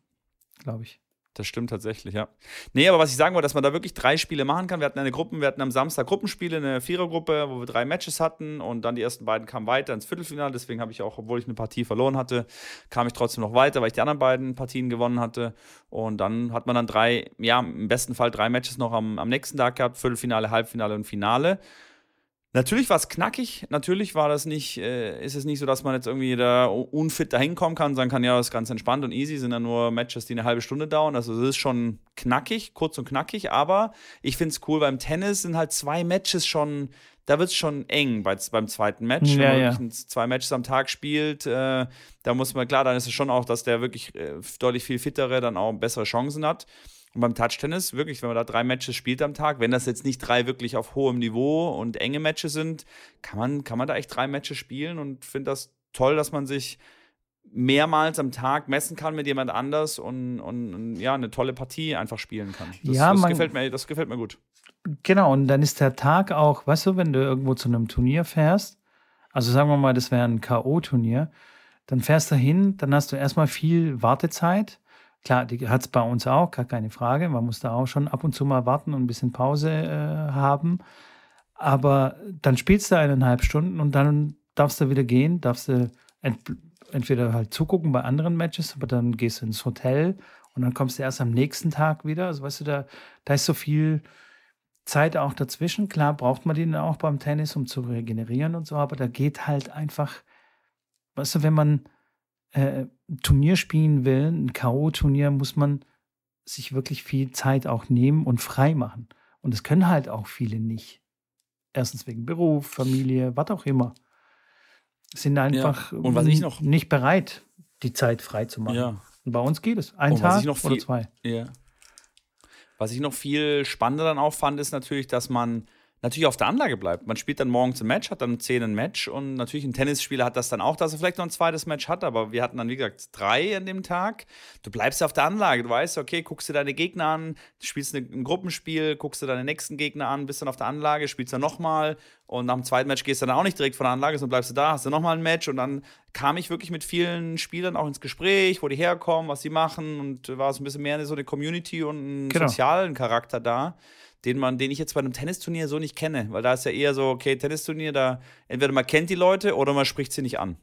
Speaker 2: glaube ich.
Speaker 1: Das stimmt tatsächlich, ja. Nee, aber was ich sagen wollte, dass man da wirklich drei Spiele machen kann. Wir hatten eine Gruppe, wir hatten am Samstag Gruppenspiele, eine Vierergruppe, wo wir drei Matches hatten und dann die ersten beiden kamen weiter ins Viertelfinale. Deswegen habe ich auch, obwohl ich eine Partie verloren hatte, kam ich trotzdem noch weiter, weil ich die anderen beiden Partien gewonnen hatte. Und dann hat man dann drei, ja, im besten Fall drei Matches noch am, am nächsten Tag gehabt: Viertelfinale, Halbfinale und Finale. Natürlich war es knackig, natürlich war das nicht, äh, ist es nicht so, dass man jetzt irgendwie da unfit dahin kommen kann und sagen kann, ja, das ist ganz entspannt und easy, sind ja nur Matches, die eine halbe Stunde dauern. Also es ist schon knackig, kurz und knackig, aber ich finde es cool, beim Tennis sind halt zwei Matches schon, da wird es schon eng bei, beim zweiten Match.
Speaker 2: Ja, Wenn
Speaker 1: man ja. zwei Matches am Tag spielt, äh, da muss man, klar, dann ist es schon auch, dass der wirklich äh, deutlich viel fittere dann auch bessere Chancen hat. Und beim Touch-Tennis, wirklich, wenn man da drei Matches spielt am Tag, wenn das jetzt nicht drei wirklich auf hohem Niveau und enge Matches sind, kann man, kann man da echt drei Matches spielen und finde das toll, dass man sich mehrmals am Tag messen kann mit jemand anders und, und, und ja, eine tolle Partie einfach spielen kann. Das,
Speaker 2: ja,
Speaker 1: das, gefällt mir, das gefällt mir gut.
Speaker 2: Genau, und dann ist der Tag auch, weißt du, wenn du irgendwo zu einem Turnier fährst, also sagen wir mal, das wäre ein K.O.-Turnier, dann fährst du hin, dann hast du erstmal viel Wartezeit Klar, die hat es bei uns auch, gar keine Frage. Man muss da auch schon ab und zu mal warten und ein bisschen Pause äh, haben. Aber dann spielst du eineinhalb Stunden und dann darfst du wieder gehen, darfst du ent entweder halt zugucken bei anderen Matches, aber dann gehst du ins Hotel und dann kommst du erst am nächsten Tag wieder. Also weißt du, da, da ist so viel Zeit auch dazwischen. Klar braucht man den auch beim Tennis, um zu regenerieren und so, aber da geht halt einfach, weißt du, wenn man äh, Turnier spielen will, ein K.O.-Turnier, muss man sich wirklich viel Zeit auch nehmen und frei machen. Und das können halt auch viele nicht. Erstens wegen Beruf, Familie, was auch immer. Sind einfach
Speaker 1: ja. und was ich noch
Speaker 2: nicht bereit, die Zeit frei zu machen.
Speaker 1: Ja.
Speaker 2: Und bei uns geht es. Ein
Speaker 1: und
Speaker 2: Tag
Speaker 1: viel,
Speaker 2: oder zwei.
Speaker 1: Ja. Was ich noch viel spannender dann auch fand, ist natürlich, dass man natürlich auf der Anlage bleibt. Man spielt dann morgens ein Match, hat dann um 10 ein Match und natürlich ein Tennisspieler hat das dann auch, dass er vielleicht noch ein zweites Match hat, aber wir hatten dann, wie gesagt, drei an dem Tag. Du bleibst auf der Anlage, du weißt, okay, guckst du deine Gegner an, spielst ein Gruppenspiel, guckst du deine nächsten Gegner an, bist dann auf der Anlage, spielst dann nochmal und nach dem zweiten Match gehst du dann auch nicht direkt von der Anlage, sondern bleibst du da, hast du nochmal ein Match und dann kam ich wirklich mit vielen Spielern auch ins Gespräch, wo die herkommen, was sie machen und war so ein bisschen mehr so eine Community und einen genau. sozialen Charakter da den man, den ich jetzt bei einem Tennisturnier so nicht kenne, weil da ist ja eher so, okay, Tennisturnier, da entweder man kennt die Leute oder man spricht sie nicht an.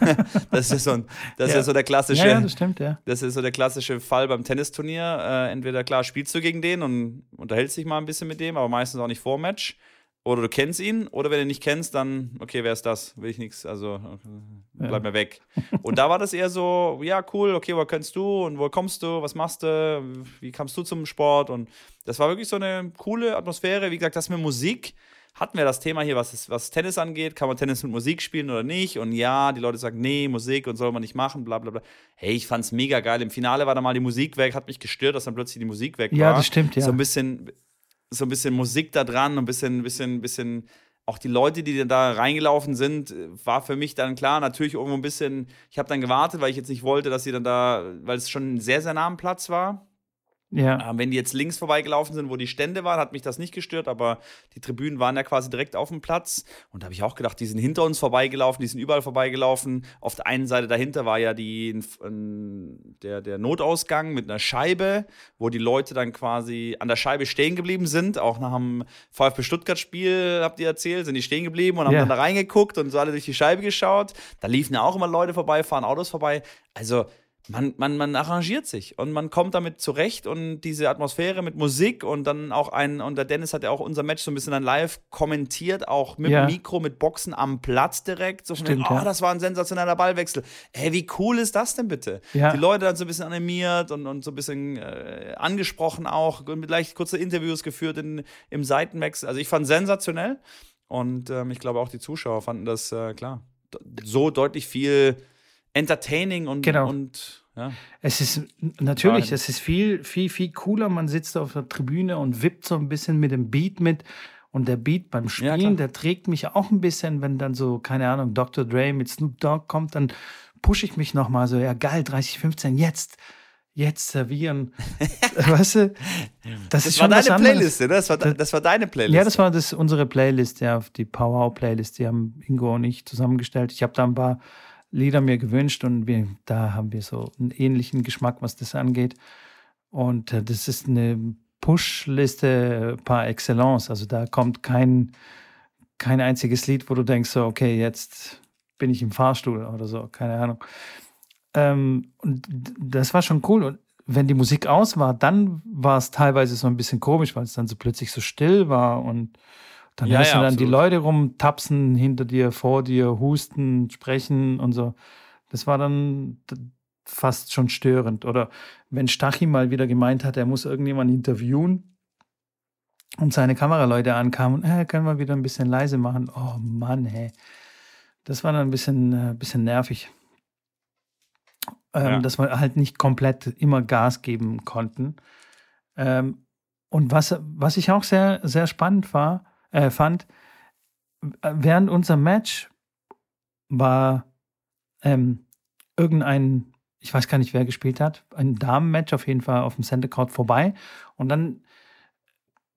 Speaker 1: das ist so, ein, das ja. ist so der klassische,
Speaker 2: ja, das stimmt, ja.
Speaker 1: Das ist so der klassische Fall beim Tennisturnier. Äh, entweder klar spielst du gegen den und unterhältst dich mal ein bisschen mit dem, aber meistens auch nicht vor Match. Oder du kennst ihn, oder wenn du ihn nicht kennst, dann, okay, wer ist das? Will ich nichts, also bleib ja. mir weg. Und da war das eher so, ja, cool, okay, wo kennst du und wo kommst du, was machst du, wie kamst du zum Sport? Und das war wirklich so eine coole Atmosphäre. Wie gesagt, das mit Musik hatten wir das Thema hier, was, ist, was Tennis angeht. Kann man Tennis mit Musik spielen oder nicht? Und ja, die Leute sagen, nee, Musik und soll man nicht machen, bla bla bla. Hey, ich fand's mega geil. Im Finale war da mal die Musik weg, hat mich gestört, dass dann plötzlich die Musik weg war.
Speaker 2: Ja, das stimmt, ja.
Speaker 1: So ein bisschen so ein bisschen Musik da dran, ein bisschen, bisschen, bisschen auch die Leute, die da reingelaufen sind, war für mich dann klar, natürlich irgendwo ein bisschen, ich habe dann gewartet, weil ich jetzt nicht wollte, dass sie dann da, weil es schon ein sehr, sehr nah am Platz war. Ja. Ähm, wenn die jetzt links vorbeigelaufen sind, wo die Stände waren, hat mich das nicht gestört, aber die Tribünen waren ja quasi direkt auf dem Platz. Und da habe ich auch gedacht, die sind hinter uns vorbeigelaufen, die sind überall vorbeigelaufen. Auf der einen Seite dahinter war ja die, der, der Notausgang mit einer Scheibe, wo die Leute dann quasi an der Scheibe stehen geblieben sind. Auch nach dem VfB Stuttgart-Spiel, habt ihr erzählt, sind die stehen geblieben und haben ja. dann da reingeguckt und so alle durch die Scheibe geschaut. Da liefen ja auch immer Leute vorbei, fahren Autos vorbei. Also, man, man, man arrangiert sich und man kommt damit zurecht und diese Atmosphäre mit Musik und dann auch ein, und der Dennis hat ja auch unser Match so ein bisschen dann live kommentiert, auch mit ja. Mikro, mit Boxen am Platz direkt. So Stimmt, oh, ja. das war ein sensationeller Ballwechsel. Ey, wie cool ist das denn bitte? Ja. Die Leute dann so ein bisschen animiert und, und so ein bisschen äh, angesprochen auch, mit leicht kurze Interviews geführt in, im Seitenwechsel. Also ich fand sensationell und ähm, ich glaube auch die Zuschauer fanden das, äh, klar, so deutlich viel entertaining und,
Speaker 2: genau.
Speaker 1: und ja.
Speaker 2: Es ist natürlich, es ist viel, viel, viel cooler. Man sitzt auf der Tribüne und wippt so ein bisschen mit dem Beat mit. Und der Beat beim Spielen, ja, der trägt mich auch ein bisschen, wenn dann so, keine Ahnung, Dr. Dre mit Snoop Dogg kommt, dann pushe ich mich nochmal so, ja geil, 30, 15, jetzt, jetzt servieren. weißt du?
Speaker 1: Das, das ist war deine Playlist, ne? Das war, das war deine Playlist.
Speaker 2: Ja, das war das, unsere Playlist, ja, die Power-Playlist, die haben Ingo und ich zusammengestellt. Ich habe da ein paar Lieder mir gewünscht und wir, da haben wir so einen ähnlichen Geschmack, was das angeht. Und äh, das ist eine Push-Liste par excellence. Also da kommt kein, kein einziges Lied, wo du denkst, so, okay, jetzt bin ich im Fahrstuhl oder so, keine Ahnung. Ähm, und das war schon cool. Und wenn die Musik aus war, dann war es teilweise so ein bisschen komisch, weil es dann so plötzlich so still war und dann ja, hörst ja, du dann absolut. die Leute rumtapsen hinter dir, vor dir, husten, sprechen und so. Das war dann fast schon störend. Oder wenn Stachy mal wieder gemeint hat, er muss irgendjemanden interviewen und seine Kameraleute ankamen, äh, können wir wieder ein bisschen leise machen. Oh Mann, hey. Das war dann ein bisschen, äh, bisschen nervig. Ähm, ja. Dass wir halt nicht komplett immer Gas geben konnten. Ähm, und was, was ich auch sehr, sehr spannend war, äh, fand, während unser Match war ähm, irgendein, ich weiß gar nicht, wer gespielt hat, ein Damenmatch auf jeden Fall auf dem Center Court vorbei. Und dann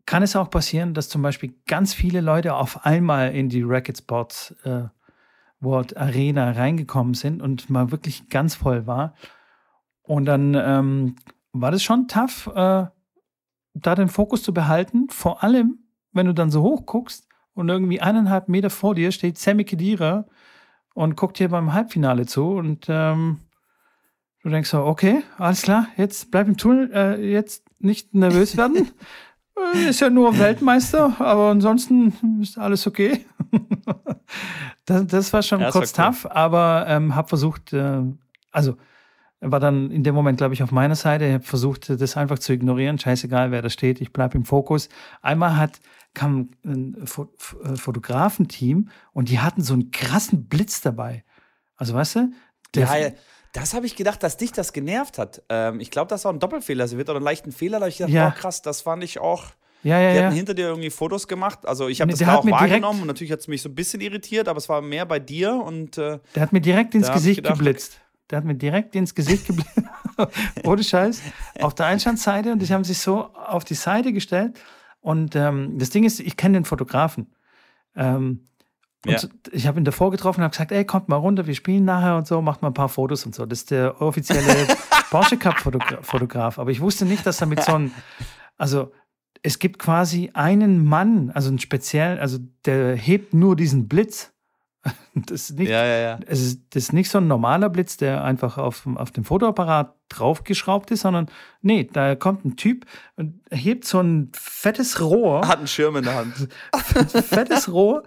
Speaker 2: kann es auch passieren, dass zum Beispiel ganz viele Leute auf einmal in die Racket Sports äh, World Arena reingekommen sind und mal wirklich ganz voll war. Und dann ähm, war das schon tough, äh, da den Fokus zu behalten, vor allem, wenn du dann so hoch guckst und irgendwie eineinhalb Meter vor dir steht Sammy Kedira und guckt dir beim Halbfinale zu und ähm, du denkst so, okay, alles klar, jetzt bleib im Tunnel, äh, jetzt nicht nervös werden. Äh, ist ja nur Weltmeister, aber ansonsten ist alles okay. das, das, war schon ja, kurz war cool. tough, aber ähm, habe versucht, äh, also war dann in dem Moment, glaube ich, auf meiner Seite. Ich habe versucht, das einfach zu ignorieren. Scheißegal, wer da steht. Ich bleibe im Fokus. Einmal hat kam ein äh, Fotografenteam und die hatten so einen krassen Blitz dabei. Also weißt du?
Speaker 1: ja, das habe ich gedacht, dass dich das genervt hat. Ähm, ich glaube, das war ein Doppelfehler. Sie wird oder einen leichten Fehler. Da habe ich gedacht, ja. oh krass, das fand ich auch.
Speaker 2: Ja, ja,
Speaker 1: die
Speaker 2: hatten
Speaker 1: ja. hinter dir irgendwie Fotos gemacht. Also ich habe das auch wahrgenommen und natürlich hat es mich so ein bisschen irritiert, aber es war mehr bei dir und äh,
Speaker 2: Der hat mir direkt ins Gesicht gedacht, geblitzt. Der hat mir direkt ins Gesicht geblitzt. Ohne Scheiß. Auf der Einstandseite und die haben sich so auf die Seite gestellt und ähm, das Ding ist, ich kenne den Fotografen. Ähm, und ja. ich habe ihn davor getroffen und habe gesagt, ey, kommt mal runter, wir spielen nachher und so, macht mal ein paar Fotos und so. Das ist der offizielle Porsche Cup -Fotogra Fotograf. Aber ich wusste nicht, dass er mit so einem, also es gibt quasi einen Mann, also einen speziellen, also der hebt nur diesen Blitz Das ist nicht,
Speaker 1: ja, ja, ja.
Speaker 2: Es ist, das ist nicht so ein normaler Blitz, der einfach auf, auf dem Fotoapparat draufgeschraubt ist, sondern nee, da kommt ein Typ und hebt so ein fettes Rohr.
Speaker 1: Hat einen Schirm in der Hand.
Speaker 2: fettes Rohr.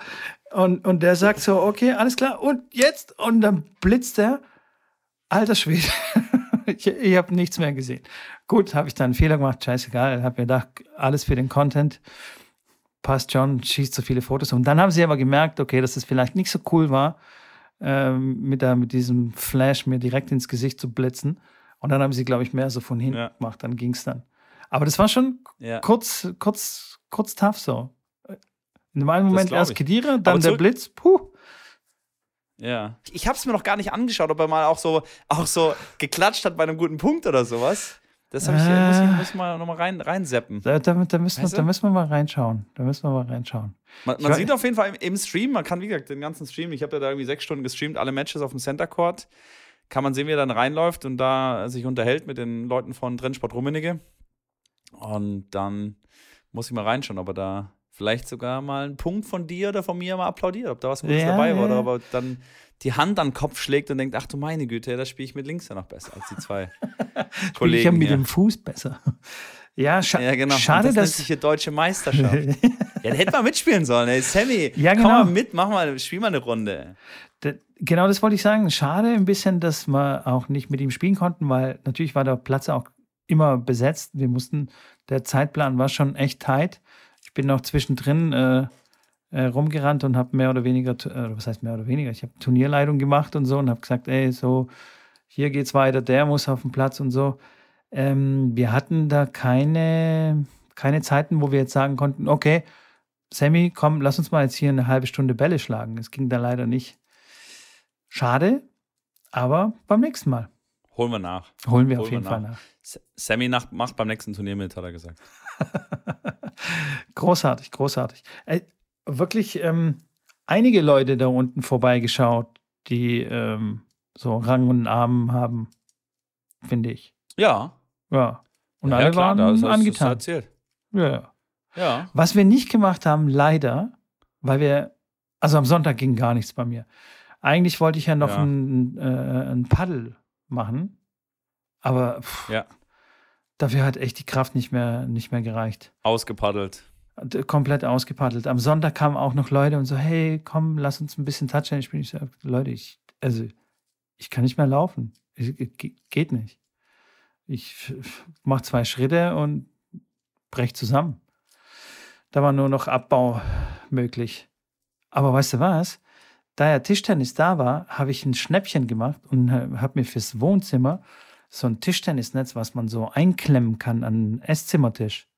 Speaker 2: Und, und der sagt so, okay, alles klar, und jetzt? Und dann blitzt er. Alter Schwede. ich ich habe nichts mehr gesehen. Gut, habe ich dann einen Fehler gemacht, scheißegal. Habe mir gedacht, alles für den Content passt schon, schießt so viele Fotos. Und dann haben sie aber gemerkt, okay, dass es vielleicht nicht so cool war, ähm, mit, der, mit diesem Flash mir direkt ins Gesicht zu blitzen. Und dann haben sie, glaube ich, mehr so von hinten ja. gemacht. Dann ging es dann. Aber das war schon ja. kurz, kurz, kurz tough so. In einem Moment erst Kedira, dann der Blitz, puh.
Speaker 1: Ja. Ich habe es mir noch gar nicht angeschaut, ob er mal auch so, auch so geklatscht hat bei einem guten Punkt oder sowas. Das ich, äh, muss ich muss mal nochmal rein, reinseppen.
Speaker 2: Da, da, da, müssen wir, da müssen wir mal reinschauen. Da müssen wir mal reinschauen.
Speaker 1: Man, man sieht auf jeden Fall im, im, Stream, man kann, wie gesagt, den ganzen Stream, ich habe ja da irgendwie sechs Stunden gestreamt, alle Matches auf dem Center Court. Kann man sehen, wie er dann reinläuft und da sich unterhält mit den Leuten von Trennsport Rummenigge. Und dann muss ich mal reinschauen, ob er da vielleicht sogar mal einen Punkt von dir oder von mir mal applaudiert, ob da was Gutes ja, dabei war, oder ob er dann die Hand an den Kopf schlägt und denkt, ach du meine Güte, da spiele ich mit links ja noch besser als die zwei Kollegen.
Speaker 2: Ich habe mit dem Fuß besser. Ja, scha ja genau. schade,
Speaker 1: das
Speaker 2: dass
Speaker 1: sich hier deutsche Meisterschaft. ja, da hätte man mitspielen sollen. Ey, Sammy,
Speaker 2: ja, genau.
Speaker 1: komm mal mit, mach mal, spiel mal eine Runde.
Speaker 2: Da, genau, das wollte ich sagen. Schade ein bisschen, dass wir auch nicht mit ihm spielen konnten, weil natürlich war der Platz auch immer besetzt. Wir mussten, der Zeitplan war schon echt tight. Ich bin noch zwischendrin äh, äh, rumgerannt und habe mehr oder weniger, äh, was heißt mehr oder weniger, ich habe Turnierleitung gemacht und so und habe gesagt, ey, so, hier geht's weiter, der muss auf den Platz und so. Ähm, wir hatten da keine, keine Zeiten, wo wir jetzt sagen konnten, okay, Sammy, komm, lass uns mal jetzt hier eine halbe Stunde Bälle schlagen. Es ging da leider nicht. Schade, aber beim nächsten Mal.
Speaker 1: Holen wir nach.
Speaker 2: Holen wir Holen auf jeden wir Fall nach.
Speaker 1: Sammy macht beim nächsten Turnier mit, hat er gesagt.
Speaker 2: großartig, großartig. Äh, wirklich ähm, einige Leute da unten vorbeigeschaut, die ähm, so Rang und Namen haben, finde ich.
Speaker 1: Ja.
Speaker 2: Ja. Und ja, alle klar, waren da angetan.
Speaker 1: Erzählt.
Speaker 2: Ja. Ja. Was wir nicht gemacht haben, leider, weil wir, also am Sonntag ging gar nichts bei mir. Eigentlich wollte ich ja noch ja. Ein, äh, ein Paddel machen, aber pff, ja. Dafür hat echt die Kraft nicht mehr, nicht mehr gereicht.
Speaker 1: Ausgepaddelt.
Speaker 2: Komplett ausgepaddelt. Am Sonntag kamen auch noch Leute und so, hey, komm, lass uns ein bisschen Touchdown spielen. Ich sage, Leute, ich, also, ich kann nicht mehr laufen. Ich, geht nicht. Ich mache zwei Schritte und brech zusammen. Da war nur noch Abbau möglich. Aber weißt du was? Da ja Tischtennis da war, habe ich ein Schnäppchen gemacht und habe mir fürs Wohnzimmer so ein Tischtennisnetz, was man so einklemmen kann an einen Esszimmertisch.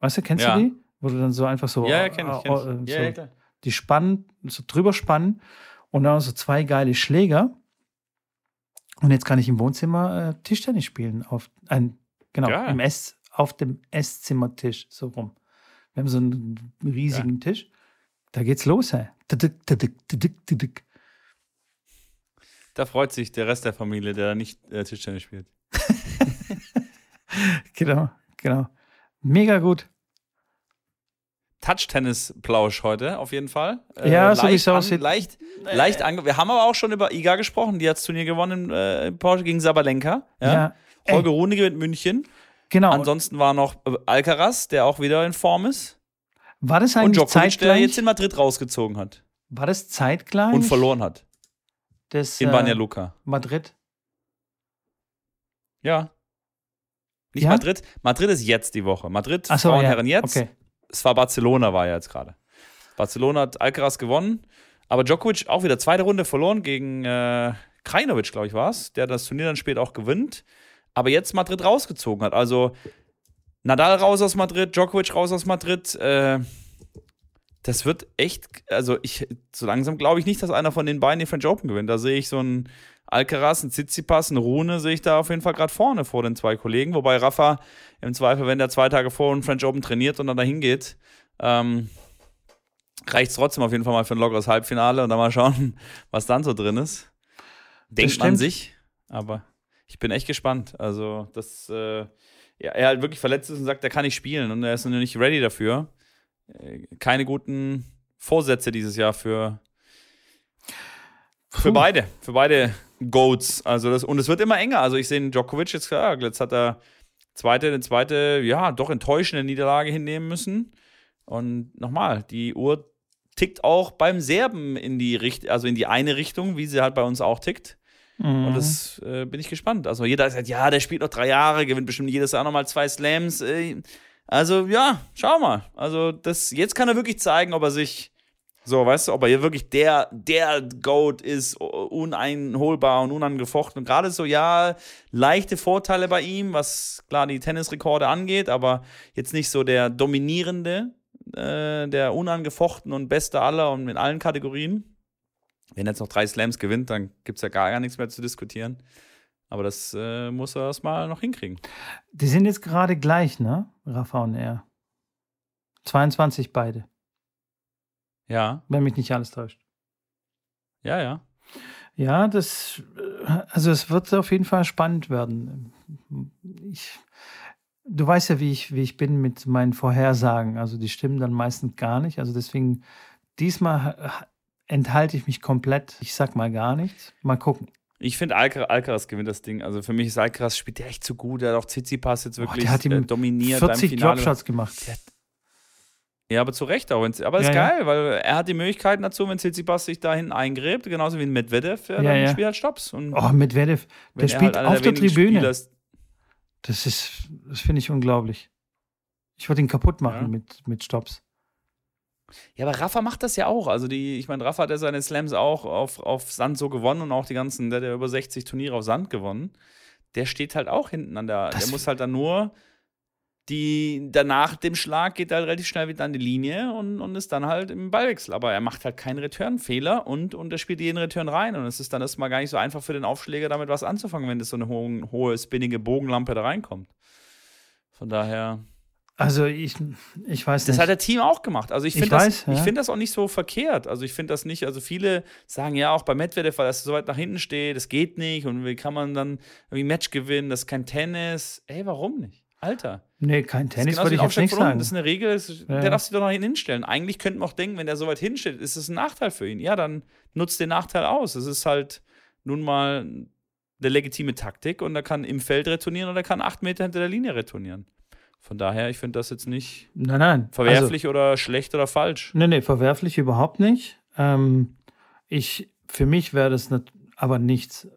Speaker 2: Weißt du, kennst ja. du die? Wo du dann so einfach so,
Speaker 1: ja, ja, kenn ich, kenn ich. Äh,
Speaker 2: so ja, ja, die spannen, so drüber spannen und dann so zwei geile Schläger. Und jetzt kann ich im Wohnzimmer äh, Tischtennis spielen. Auf ein, genau, im Ess, auf dem Esszimmertisch, so rum. Wir haben so einen riesigen ja. Tisch. Da geht's los, ey.
Speaker 1: Da freut sich der Rest der Familie, der nicht äh, Tischtennis spielt.
Speaker 2: genau, genau. Mega gut.
Speaker 1: Touch-Tennis-Plausch heute, auf jeden Fall.
Speaker 2: Äh, ja, so wie es aussieht.
Speaker 1: Leicht, leicht ange Wir haben aber auch schon über Iga gesprochen, die hat das Turnier gewonnen äh, in Porsche gegen Sabalenka. Ja. ja. Holger Runige mit München.
Speaker 2: Genau.
Speaker 1: Ansonsten war noch äh, Alcaraz, der auch wieder in Form ist.
Speaker 2: War das eigentlich Und Djokovic, zeitgleich?
Speaker 1: der jetzt in Madrid rausgezogen hat.
Speaker 2: War das zeitgleich?
Speaker 1: Und verloren hat.
Speaker 2: Das,
Speaker 1: in Banja Luka.
Speaker 2: Madrid.
Speaker 1: Ja. Nicht ja? Madrid. Madrid ist jetzt die Woche. Madrid,
Speaker 2: Ach so,
Speaker 1: Frauen,
Speaker 2: ja.
Speaker 1: Herren jetzt.
Speaker 2: Okay.
Speaker 1: Es war Barcelona, war ja jetzt gerade. Barcelona hat Alcaraz gewonnen, aber Djokovic auch wieder zweite Runde verloren gegen äh, Krajinovic, glaube ich, war es, der das Turnier dann später auch gewinnt, aber jetzt Madrid rausgezogen hat. Also Nadal raus aus Madrid, Djokovic raus aus Madrid. Äh, das wird echt, also ich, so langsam glaube ich nicht, dass einer von den beiden die French Open gewinnt. Da sehe ich so ein Alcaraz, ein Tsitsipas, eine Rune sehe ich da auf jeden Fall gerade vorne vor den zwei Kollegen. Wobei Rafa im Zweifel, wenn der zwei Tage vor einem French Open trainiert und dann dahin geht, ähm, reicht es trotzdem auf jeden Fall mal für ein lockeres Halbfinale und dann mal schauen, was dann so drin ist. Denkt man sich, aber ich bin echt gespannt. Also, dass äh, ja, er halt wirklich verletzt ist und sagt, er kann nicht spielen und er ist noch nicht ready dafür. Äh, keine guten Vorsätze dieses Jahr für, für beide. Für beide Goats. Also das, und es wird immer enger. Also ich sehe Djokovic jetzt klar, jetzt hat er zweite, eine zweite, ja, doch enttäuschende Niederlage hinnehmen müssen. Und nochmal, die Uhr tickt auch beim Serben in die Richt also in die eine Richtung, wie sie halt bei uns auch tickt. Mhm. Und das äh, bin ich gespannt. Also jeder sagt, ja, der spielt noch drei Jahre, gewinnt bestimmt jedes Jahr nochmal zwei Slams. Äh, also ja, schau mal. Also das, jetzt kann er wirklich zeigen, ob er sich so, weißt du, ob er hier wirklich der, der Goat ist, uneinholbar und unangefochten. Und gerade so, ja, leichte Vorteile bei ihm, was klar die Tennisrekorde angeht, aber jetzt nicht so der dominierende. äh, der unangefochten und beste aller und in allen Kategorien. Wenn er jetzt noch drei Slams gewinnt, dann gibt es ja gar, gar nichts mehr zu diskutieren. Aber das äh, muss er erstmal noch hinkriegen.
Speaker 2: Die sind jetzt gerade gleich, ne? Rafa und er. 22 beide.
Speaker 1: Ja.
Speaker 2: Wenn mich nicht alles täuscht.
Speaker 1: Ja, ja.
Speaker 2: Ja, das, also es wird auf jeden Fall spannend werden. Ich, du weißt ja, wie ich, wie ich bin mit meinen Vorhersagen. Also die stimmen dann meistens gar nicht. Also deswegen, diesmal enthalte ich mich komplett. Ich sag mal gar nichts. Mal gucken.
Speaker 1: Ich finde, Alcar Alcaraz gewinnt das Ding. Also für mich ist Alcaraz spielt der echt zu gut. Der hat auch Tsitsipas jetzt wirklich
Speaker 2: oh, der hat ihm
Speaker 1: äh, dominiert
Speaker 2: 40 Dropshots gemacht.
Speaker 1: Ja, aber zu Recht auch. Aber ist ja, geil, ja. weil er hat die Möglichkeiten dazu, wenn Tsitsipas sich da hinten eingräbt, genauso wie ein Medvedev, ja, dann spielt halt Stops. Und
Speaker 2: oh, Medvedev, der spielt halt auf der Tribüne. Ist, das ist, das finde ich unglaublich. Ich würde ihn kaputt machen mit, mit Stops.
Speaker 1: Ja, aber Rafa macht das ja auch. Also die, ich meine, Rafa hat ja seine Slams auch auf, auf Sand so gewonnen und auch die ganzen, der hat ja über 60 Turniere auf Sand gewonnen. Der steht halt auch hinten an der, das der muss halt dann nur die, danach dem Schlag geht er halt relativ schnell wieder an die Linie und, und ist dann halt im Ballwechsel. Aber er macht halt keinen Return-Fehler und, und er spielt jeden Return rein. Und es ist dann erstmal gar nicht so einfach für den Aufschläger, damit was anzufangen, wenn das so eine hohe, hohe spinnige Bogenlampe da reinkommt. Von daher.
Speaker 2: Also ich, ich weiß
Speaker 1: nicht.
Speaker 2: Das
Speaker 1: hat der Team auch gemacht. Also ich finde das, ja. find das auch nicht so verkehrt. Also ich finde das nicht, also viele sagen ja auch bei Medvedev, weil das so weit nach hinten steht, das geht nicht und wie kann man dann irgendwie Match gewinnen, das ist kein Tennis. Ey, warum nicht? Alter.
Speaker 2: Nee, kein Tennis würde ich jetzt nicht sagen.
Speaker 1: Das ist eine Regel, das, ja. der darf sich doch noch hinstellen. Eigentlich könnte man auch denken, wenn der so weit hinstellt, ist es ein Nachteil für ihn. Ja, dann nutzt den Nachteil aus. Es ist halt nun mal eine legitime Taktik und er kann im Feld retournieren oder er kann acht Meter hinter der Linie retournieren. Von daher, ich finde das jetzt nicht
Speaker 2: nein, nein.
Speaker 1: verwerflich also, oder schlecht oder falsch.
Speaker 2: Nee, nee, verwerflich überhaupt nicht. Ähm, ich, für mich wäre das nicht, aber nichts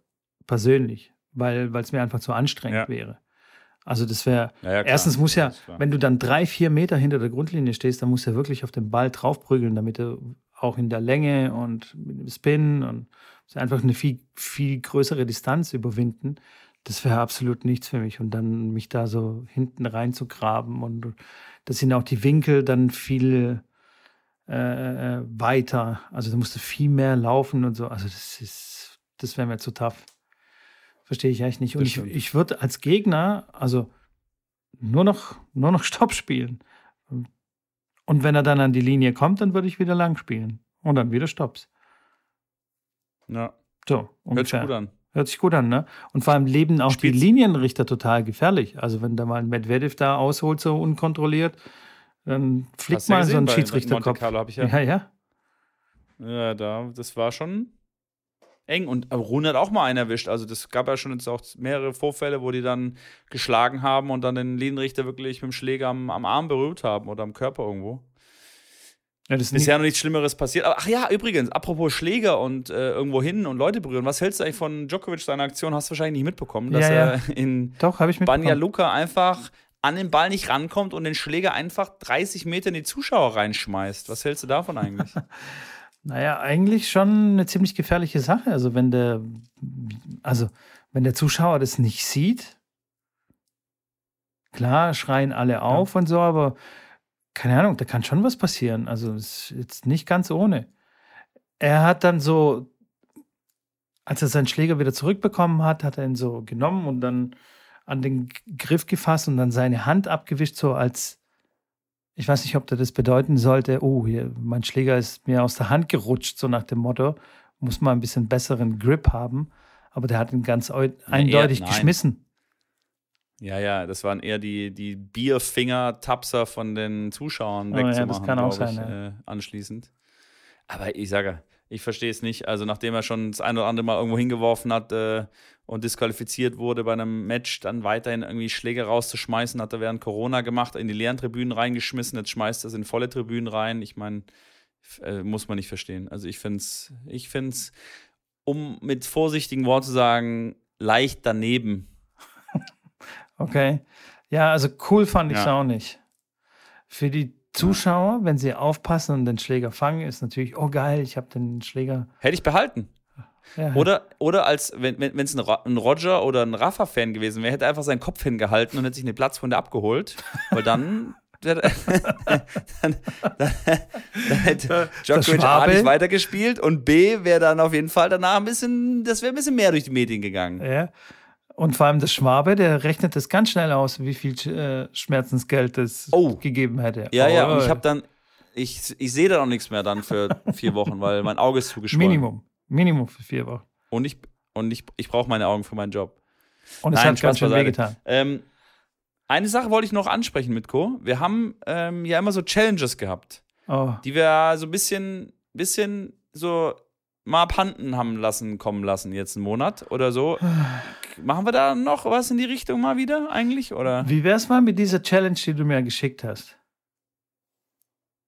Speaker 2: persönlich, weil es mir einfach zu anstrengend ja. wäre. Also das wäre, ja, ja, erstens muss ja, wenn du dann drei, vier Meter hinter der Grundlinie stehst, dann musst du ja wirklich auf den Ball draufprügeln, damit du auch in der Länge und mit dem Spin und einfach eine viel, viel größere Distanz überwinden. Das wäre absolut nichts für mich. Und dann mich da so hinten reinzugraben und das sind auch die Winkel dann viel äh, äh weiter. Also da musst du viel mehr laufen und so. Also das ist, das wäre mir zu tough. Verstehe ich echt nicht. Und ich, ich würde als Gegner, also nur noch, nur noch Stopp spielen. Und wenn er dann an die Linie kommt, dann würde ich wieder lang spielen. Und dann wieder Stopps.
Speaker 1: Ja.
Speaker 2: So,
Speaker 1: ungefähr. Hört sich gut an.
Speaker 2: Hört sich gut an, ne? Und vor allem leben auch Spiel's. die Linienrichter total gefährlich. Also wenn da mal ein Medvedev da ausholt, so unkontrolliert, dann fliegt mal so ein Schiedsrichterkopf.
Speaker 1: Ja,
Speaker 2: ja, ja.
Speaker 1: Ja, da, das war schon eng. Und Rune hat auch mal einen erwischt. Also das gab ja schon jetzt auch mehrere Vorfälle, wo die dann geschlagen haben und dann den Linienrichter wirklich mit dem Schläger am, am Arm berührt haben oder am Körper irgendwo. Ja, das ist Bisher noch nichts Schlimmeres passiert. ach ja, übrigens, apropos Schläger und äh, irgendwo hin und Leute berühren. Was hältst du eigentlich von Djokovic, seiner Aktion? Hast du wahrscheinlich nicht mitbekommen, dass
Speaker 2: ja, ja.
Speaker 1: er in
Speaker 2: Doch,
Speaker 1: Banja Luka einfach an den Ball nicht rankommt und den Schläger einfach 30 Meter in die Zuschauer reinschmeißt. Was hältst du davon eigentlich?
Speaker 2: Naja, eigentlich schon eine ziemlich gefährliche Sache. Also wenn der, also wenn der Zuschauer das nicht sieht, klar schreien alle auf ja. und so, aber keine Ahnung, da kann schon was passieren. Also es ist jetzt nicht ganz ohne. Er hat dann so, als er seinen Schläger wieder zurückbekommen hat, hat er ihn so genommen und dann an den Griff gefasst und dann seine Hand abgewischt, so als ich weiß nicht, ob das bedeuten sollte, oh, hier, mein Schläger ist mir aus der Hand gerutscht, so nach dem Motto, muss man ein bisschen besseren Grip haben. Aber der hat ihn ganz eindeutig eher, geschmissen.
Speaker 1: Ja, ja, das waren eher die, die Bierfinger-Tapser von den Zuschauern wegzumachen, ja, das kann auch sein, ich, ja. äh, anschließend. Aber ich sage, ich verstehe es nicht. Also, nachdem er schon das ein oder andere Mal irgendwo hingeworfen hat, äh, und disqualifiziert wurde bei einem Match, dann weiterhin irgendwie Schläge rauszuschmeißen, hat er während Corona gemacht, in die leeren Tribünen reingeschmissen, jetzt schmeißt er es in volle Tribünen rein. Ich meine, äh, muss man nicht verstehen. Also ich finde es, ich finde um mit vorsichtigen Worten zu sagen, leicht daneben.
Speaker 2: Okay. Ja, also cool fand ich es ja. auch nicht. Für die Zuschauer, wenn sie aufpassen und den Schläger fangen, ist natürlich, oh geil, ich habe den Schläger.
Speaker 1: Hätte ich behalten. Ja. Oder, oder als wenn es wenn, ein Roger oder ein Rafa-Fan gewesen wäre, hätte er einfach seinen Kopf hingehalten und hätte sich eine Platzwunde abgeholt. Weil dann dann, dann, dann hätte Djokovic A nicht weitergespielt und B wäre dann auf jeden Fall danach ein bisschen, das wäre ein bisschen mehr durch die Medien gegangen.
Speaker 2: Ja. Und vor allem der Schwabe, der rechnet das ganz schnell aus, wie viel äh, Schmerzensgeld es oh. gegeben hätte.
Speaker 1: Ja, oh, ja, und ich habe dann, ich, ich sehe da noch nichts mehr dann für vier Wochen, weil mein Auge ist zugeschwollen.
Speaker 2: Minimum. Minimum für vier Wochen.
Speaker 1: Und ich, und ich, ich brauche meine Augen für meinen Job.
Speaker 2: Und es Nein, hat ganz schön wehgetan.
Speaker 1: Ähm, eine Sache wollte ich noch ansprechen, Mitko. Wir haben ähm, ja immer so Challenges gehabt, oh. die wir so ein bisschen, bisschen so mal abhanden haben lassen, kommen lassen, jetzt einen Monat oder so. Machen wir da noch was in die Richtung mal wieder eigentlich? Oder?
Speaker 2: Wie wär's mal mit dieser Challenge, die du mir geschickt hast?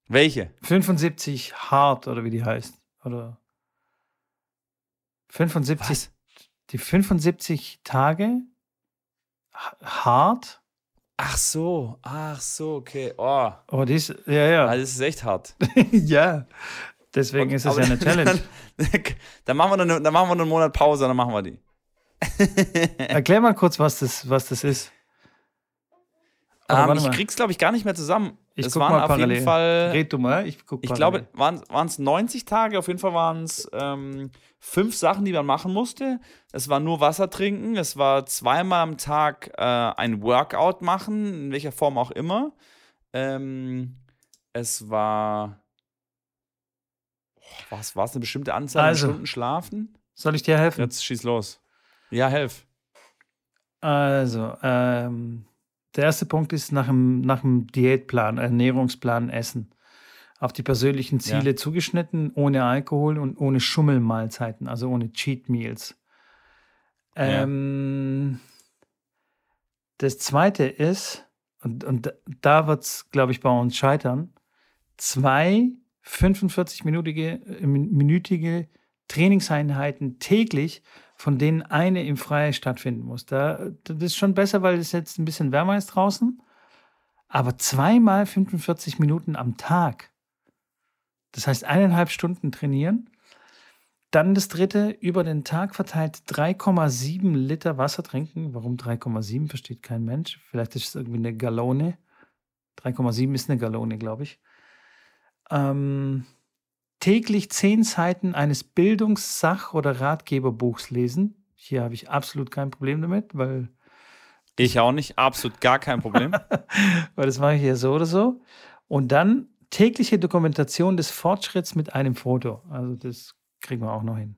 Speaker 1: Welche?
Speaker 2: 75 hart oder wie die heißt. Oder 75. Was? Die 75 Tage hart.
Speaker 1: Ach so, ach so, okay. Oh,
Speaker 2: oh die ist, ja, ja.
Speaker 1: Ah, das ist echt hart.
Speaker 2: ja, deswegen okay, ist es ja eine Challenge.
Speaker 1: Dann, dann, machen wir eine, dann machen wir einen Monat Pause, dann machen wir die.
Speaker 2: Erklär mal kurz, was das, was das ist.
Speaker 1: Um, ähm, ich krieg's, glaube ich, gar nicht mehr zusammen.
Speaker 2: Ich es waren mal auf parallel. jeden Fall.
Speaker 1: Red du mal, ich guck Ich glaube, waren es 90 Tage, auf jeden Fall waren es ähm, fünf Sachen, die man machen musste. Es war nur Wasser trinken, es war zweimal am Tag äh, ein Workout machen, in welcher Form auch immer. Ähm, es war. Was war es eine bestimmte Anzahl also, Stunden schlafen?
Speaker 2: Soll ich dir helfen?
Speaker 1: Jetzt schieß los. Ja, helf.
Speaker 2: Also, ähm, der erste Punkt ist nach dem, nach dem Diätplan, Ernährungsplan Essen. Auf die persönlichen Ziele ja. zugeschnitten, ohne Alkohol und ohne Schummelmahlzeiten, also ohne Cheat Meals. Ähm, Das zweite ist, und, und da wird es, glaube ich, bei uns scheitern, zwei 45-minütige minütige Trainingseinheiten täglich von denen eine im Freien stattfinden muss. Da, das ist schon besser, weil es jetzt ein bisschen wärmer ist draußen. Aber zweimal 45 Minuten am Tag. Das heißt eineinhalb Stunden trainieren. Dann das dritte, über den Tag verteilt 3,7 Liter Wasser trinken. Warum 3,7 versteht kein Mensch. Vielleicht ist es irgendwie eine Gallone. 3,7 ist eine Gallone, glaube ich. Ähm, täglich zehn Seiten eines Bildungssach- oder Ratgeberbuchs lesen. Hier habe ich absolut kein Problem damit, weil.
Speaker 1: Ich auch nicht, absolut gar kein Problem.
Speaker 2: weil das mache ich ja so oder so. Und dann tägliche Dokumentation des Fortschritts mit einem Foto. Also das kriegen wir auch noch hin.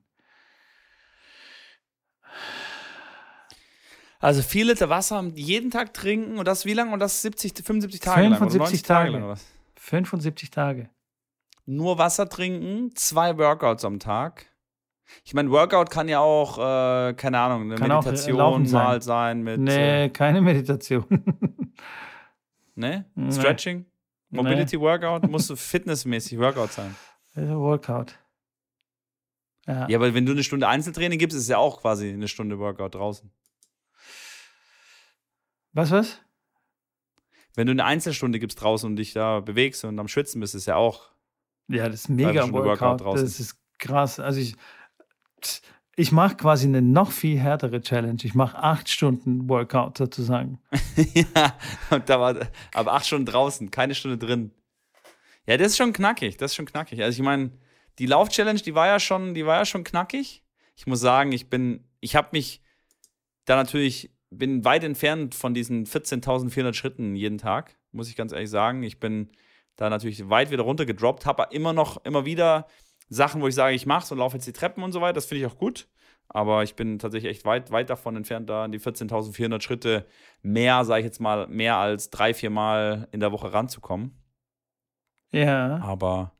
Speaker 1: Also vier Liter Wasser jeden Tag trinken und das wie lange? Und das 70, 75 Tage
Speaker 2: 75
Speaker 1: lang? Oder
Speaker 2: Tage. Tage lang, oder was? 75 Tage
Speaker 1: nur Wasser trinken, zwei Workouts am Tag. Ich meine, Workout kann ja auch, äh, keine Ahnung, eine kann Meditation auch, äh, mal sein. mit.
Speaker 2: Nee, äh, keine Meditation.
Speaker 1: ne? Nee. Stretching? Mobility nee. Workout? Muss fitnessmäßig Workout sein.
Speaker 2: Workout.
Speaker 1: Ja. ja, aber wenn du eine Stunde Einzeltraining gibst, ist es ja auch quasi eine Stunde Workout draußen.
Speaker 2: Was, was?
Speaker 1: Wenn du eine Einzelstunde gibst draußen und dich da bewegst und am Schwitzen bist, ist es ja auch
Speaker 2: ja, das ist mega Workout. Workout das ist krass. Also ich, ich mache quasi eine noch viel härtere Challenge. Ich mache acht Stunden Workout sozusagen.
Speaker 1: ja, und da war aber acht Stunden draußen, keine Stunde drin. Ja, das ist schon knackig. Das ist schon knackig. Also ich meine, die Lauf-Challenge, die war ja schon, die war ja schon knackig. Ich muss sagen, ich bin, ich habe mich da natürlich, bin weit entfernt von diesen 14.400 Schritten jeden Tag, muss ich ganz ehrlich sagen. Ich bin da natürlich weit wieder runter gedroppt, habe immer noch, immer wieder Sachen, wo ich sage, ich mache und laufe jetzt die Treppen und so weiter. Das finde ich auch gut. Aber ich bin tatsächlich echt weit, weit davon entfernt, da an die 14.400 Schritte mehr, sage ich jetzt mal, mehr als drei, vier Mal in der Woche ranzukommen.
Speaker 2: Ja.
Speaker 1: Aber.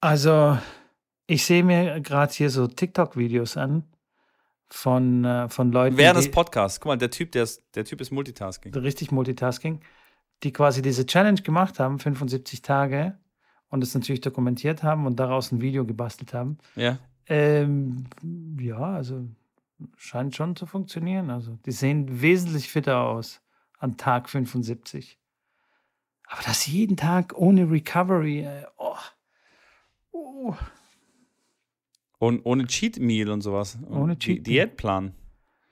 Speaker 2: Also, ich sehe mir gerade hier so TikTok-Videos an von, äh, von Leuten.
Speaker 1: Während des Podcasts. Guck mal, der Typ, der, ist, der Typ ist Multitasking.
Speaker 2: Richtig Multitasking die quasi diese Challenge gemacht haben, 75 Tage, und es natürlich dokumentiert haben und daraus ein Video gebastelt haben.
Speaker 1: Ja.
Speaker 2: Ähm, ja, also scheint schon zu funktionieren. Also die sehen wesentlich fitter aus an Tag 75. Aber das jeden Tag ohne Recovery, äh, oh.
Speaker 1: oh. Und ohne Cheat Meal und sowas.
Speaker 2: Ohne Cheat
Speaker 1: Meal. Diätplan.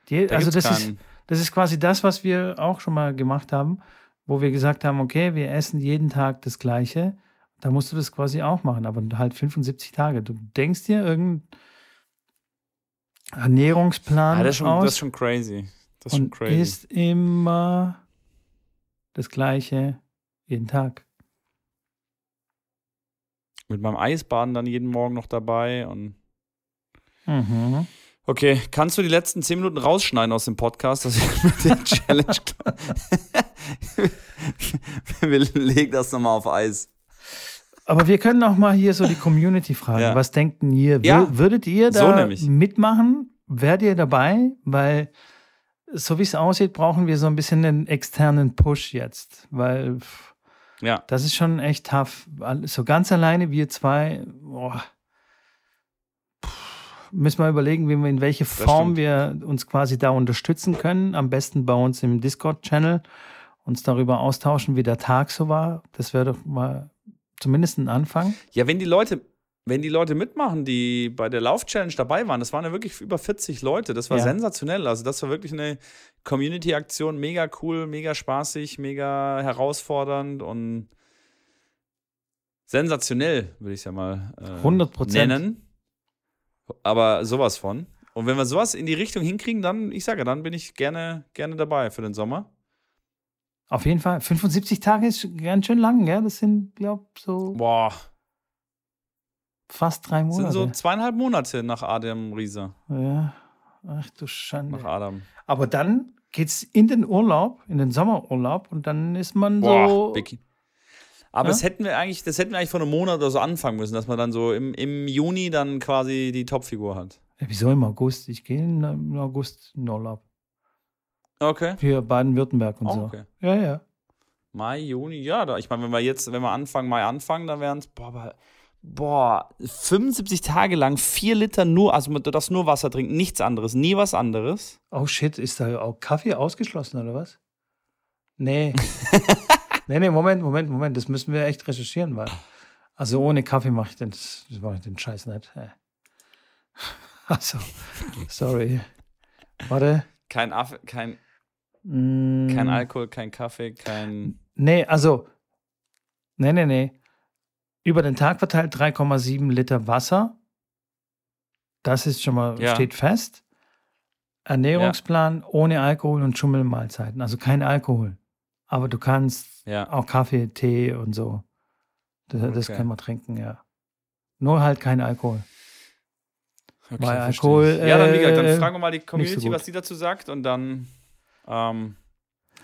Speaker 2: Diät, also das ist, das ist quasi das, was wir auch schon mal gemacht haben wo wir gesagt haben, okay, wir essen jeden Tag das Gleiche. Da musst du das quasi auch machen, aber halt 75 Tage. Du denkst dir irgendeinen Ernährungsplan
Speaker 1: Ah, das, ist schon,
Speaker 2: aus
Speaker 1: das ist schon crazy. Das ist schon crazy.
Speaker 2: isst immer das Gleiche jeden Tag.
Speaker 1: Mit meinem Eisbaden dann jeden Morgen noch dabei und
Speaker 2: Mhm.
Speaker 1: Okay, kannst du die letzten zehn Minuten rausschneiden aus dem Podcast, dass ich mit der Challenge klar- Wir legen das nochmal auf Eis.
Speaker 2: Aber wir können auch mal hier so die Community fragen.
Speaker 1: Ja.
Speaker 2: Was denkt ihr?
Speaker 1: Ja,
Speaker 2: Würdet ihr
Speaker 1: so
Speaker 2: da
Speaker 1: nämlich.
Speaker 2: mitmachen? Wärt ihr dabei? Weil so wie es aussieht, brauchen wir so ein bisschen einen externen Push jetzt. Weil
Speaker 1: Ja,
Speaker 2: das ist schon echt tough. So ganz alleine, wir zwei, boah. Müssen wir überlegen, wie wir, in welche Form wir uns quasi da unterstützen können. Am besten bei uns im Discord-Channel. Uns darüber austauschen, wie der Tag so war. Das wäre doch mal zumindest ein Anfang.
Speaker 1: ja wenn die Leute, wenn die Leute mitmachen, die bei der Lauf-Challenge dabei waren, das waren ja wirklich über 40 Leute, das war
Speaker 2: Ja.
Speaker 1: sensationell. Also das war wirklich eine Community-Aktion, mega cool, mega spaßig, mega herausfordernd und sensationell, würde ich es ja mal äh,
Speaker 2: 100%.
Speaker 1: nennen. Aber sowas von. Und wenn wir sowas in die Richtung hinkriegen, dann, ich sage, dann bin ich gerne, gerne dabei für den Sommer.
Speaker 2: Auf jeden Fall. 75 Tage ist ganz schön lang, gell? Das sind, glaube ich, so
Speaker 1: Boah,
Speaker 2: fast drei
Speaker 1: das sind
Speaker 2: Monate.
Speaker 1: so zweieinhalb Monate nach Adam Riese.
Speaker 2: ja. Ach du
Speaker 1: Nach
Speaker 2: Schande.
Speaker 1: Adam.
Speaker 2: Aber dann geht's in den Urlaub, in den Sommerurlaub und dann ist man
Speaker 1: Boah,
Speaker 2: so.
Speaker 1: Vicky. Aber
Speaker 2: Ja?
Speaker 1: das hätten wir eigentlich, das hätten wir eigentlich vor einem Monat oder so anfangen müssen, dass man dann so im, im Juni dann quasi die Topfigur hat.
Speaker 2: Ja, wieso im August? Ich gehe im August in Urlaub.
Speaker 1: Okay.
Speaker 2: Für Baden-Württemberg und
Speaker 1: Oh,
Speaker 2: so.
Speaker 1: okay.
Speaker 2: Ja, ja.
Speaker 1: Mai, Juni, ja, da, ich meine, wenn wir jetzt, wenn wir Anfang Mai anfangen, dann wären es, boah, aber, boah, 75 Tage lang, vier Liter nur, also du darfst nur Wasser trinken, nichts anderes, nie was anderes.
Speaker 2: Oh shit, ist da auch Kaffee ausgeschlossen oder was? Nee. nee, nee, Moment, Moment, Moment. Das müssen wir echt recherchieren, weil. Also ohne Kaffee mache ich den, das mache ich den Scheiß nicht. Also, sorry. Warte.
Speaker 1: Kein Affe, kein,
Speaker 2: Mm,
Speaker 1: kein Alkohol, kein Kaffee, kein,
Speaker 2: Nee, also. Nee, nee, nee. Über den Tag verteilt 3,7 Liter Wasser. Das ist schon mal,
Speaker 1: Ja.
Speaker 2: steht fest. Ernährungsplan ohne Alkohol und Schummelmahlzeiten. Also kein Alkohol. Aber du kannst
Speaker 1: ja.
Speaker 2: auch Kaffee, Tee und so. Das, das
Speaker 1: Okay.
Speaker 2: kann man trinken, ja. Nur halt kein Alkohol.
Speaker 1: Okay,
Speaker 2: Weil Alkohol.
Speaker 1: Ja, dann, wie gesagt,
Speaker 2: äh,
Speaker 1: dann fragen wir mal die Community,
Speaker 2: gut.
Speaker 1: was die dazu sagt und dann ähm,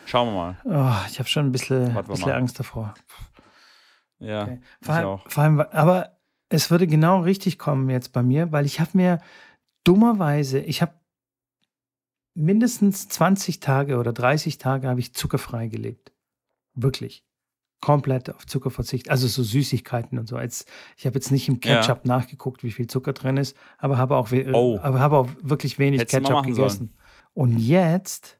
Speaker 1: schauen wir mal.
Speaker 2: Oh, ich habe schon ein bisschen, bisschen. Angst davor.
Speaker 1: Ja,
Speaker 2: Okay.
Speaker 1: ich
Speaker 2: Vor allem,
Speaker 1: auch.
Speaker 2: vor allem, aber es würde genau richtig kommen jetzt bei mir, weil ich habe mir dummerweise, ich habe mindestens 20 Tage oder 30 Tage habe ich zuckerfrei gelebt. Wirklich. Komplett auf Zucker verzichtet. Also so Süßigkeiten und so. Jetzt, ich habe jetzt nicht im
Speaker 1: Ja.
Speaker 2: Ketchup nachgeguckt, wie viel Zucker drin ist, aber habe auch, we-
Speaker 1: Oh.
Speaker 2: aber habe auch wirklich wenig
Speaker 1: Hättest
Speaker 2: Ketchup gegessen. Und jetzt,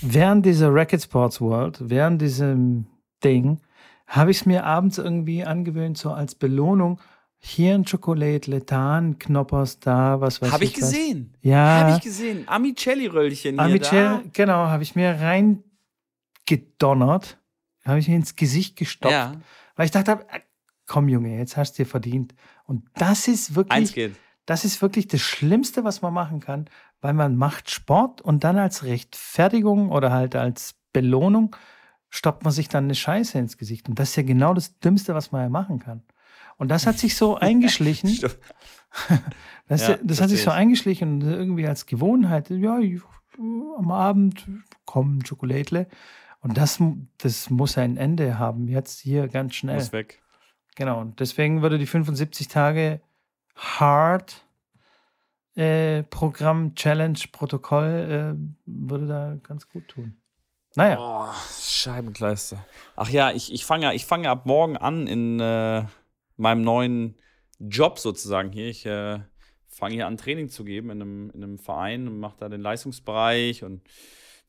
Speaker 2: während dieser Racket Sports World, während diesem Ding, habe ich es mir abends irgendwie angewöhnt, so als Belohnung. Hier ein Schokolade, da ein Knoppers, da, was weiß
Speaker 1: Habe ich
Speaker 2: ich. was.
Speaker 1: gesehen.
Speaker 2: Ja.
Speaker 1: Habe ich gesehen. Amicelli-Röllchen hier.
Speaker 2: Amichel, genau, habe ich mir reingedonnert, habe ich mir ins Gesicht gestopft,
Speaker 1: Ja,
Speaker 2: weil ich dachte, äh, komm Junge, jetzt hast du dir verdient. Und das ist
Speaker 1: eins
Speaker 2: wirklich,
Speaker 1: geht.
Speaker 2: das ist wirklich das Schlimmste, was man machen kann, weil man macht Sport und dann als Rechtfertigung oder halt als Belohnung stoppt man sich dann eine Scheiße ins Gesicht. Und das ist ja genau das Dümmste, was man ja machen kann. Und das hat sich so eingeschlichen. Das,
Speaker 1: Ja,
Speaker 2: das hat sich so eingeschlichen und irgendwie als Gewohnheit. Ja, ich, am Abend kommen Schokolädle. Und das, das muss ein Ende haben, jetzt hier ganz schnell.
Speaker 1: Muss weg.
Speaker 2: Genau. Und deswegen würde die 75 Tage Hard äh, Programm, Challenge, Protokoll äh, würde da ganz gut tun. Naja,
Speaker 1: Oh, Scheibenkleister. Ach ja, ich, ich fange ich fange ab morgen an in äh, meinem neuen Job sozusagen hier. Ich äh, fange hier an, Training zu geben in einem, in einem Verein und mache da den Leistungsbereich und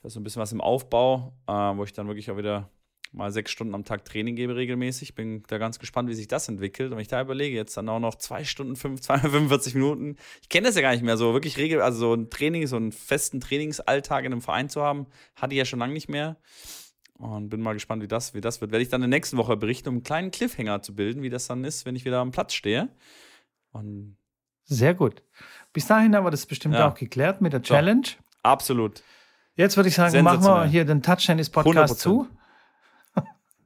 Speaker 1: da ist so ein bisschen was im Aufbau, äh, wo ich dann wirklich auch wieder mal sechs Stunden am Tag Training gebe regelmäßig. Bin da ganz gespannt, wie sich das entwickelt. Und wenn ich da überlege, jetzt dann auch noch zwei Stunden, fünf, 245 Minuten. Ich kenne das ja gar nicht mehr so, wirklich regel, also so ein Training, so einen festen Trainingsalltag in einem Verein zu haben, hatte ich ja schon lange nicht mehr. Und bin mal gespannt, wie das, wie das wird. Werde ich dann in der nächsten Woche berichten, um einen kleinen Cliffhanger zu bilden, wie das dann ist, wenn ich wieder am Platz stehe. Und
Speaker 2: Sehr gut. Bis dahin haben wir das bestimmt
Speaker 1: Ja.
Speaker 2: auch geklärt mit der Challenge.
Speaker 1: absolut.
Speaker 2: Jetzt würde ich sagen, machen wir hier den Touch Tennis Podcast
Speaker 1: 100%.
Speaker 2: zu.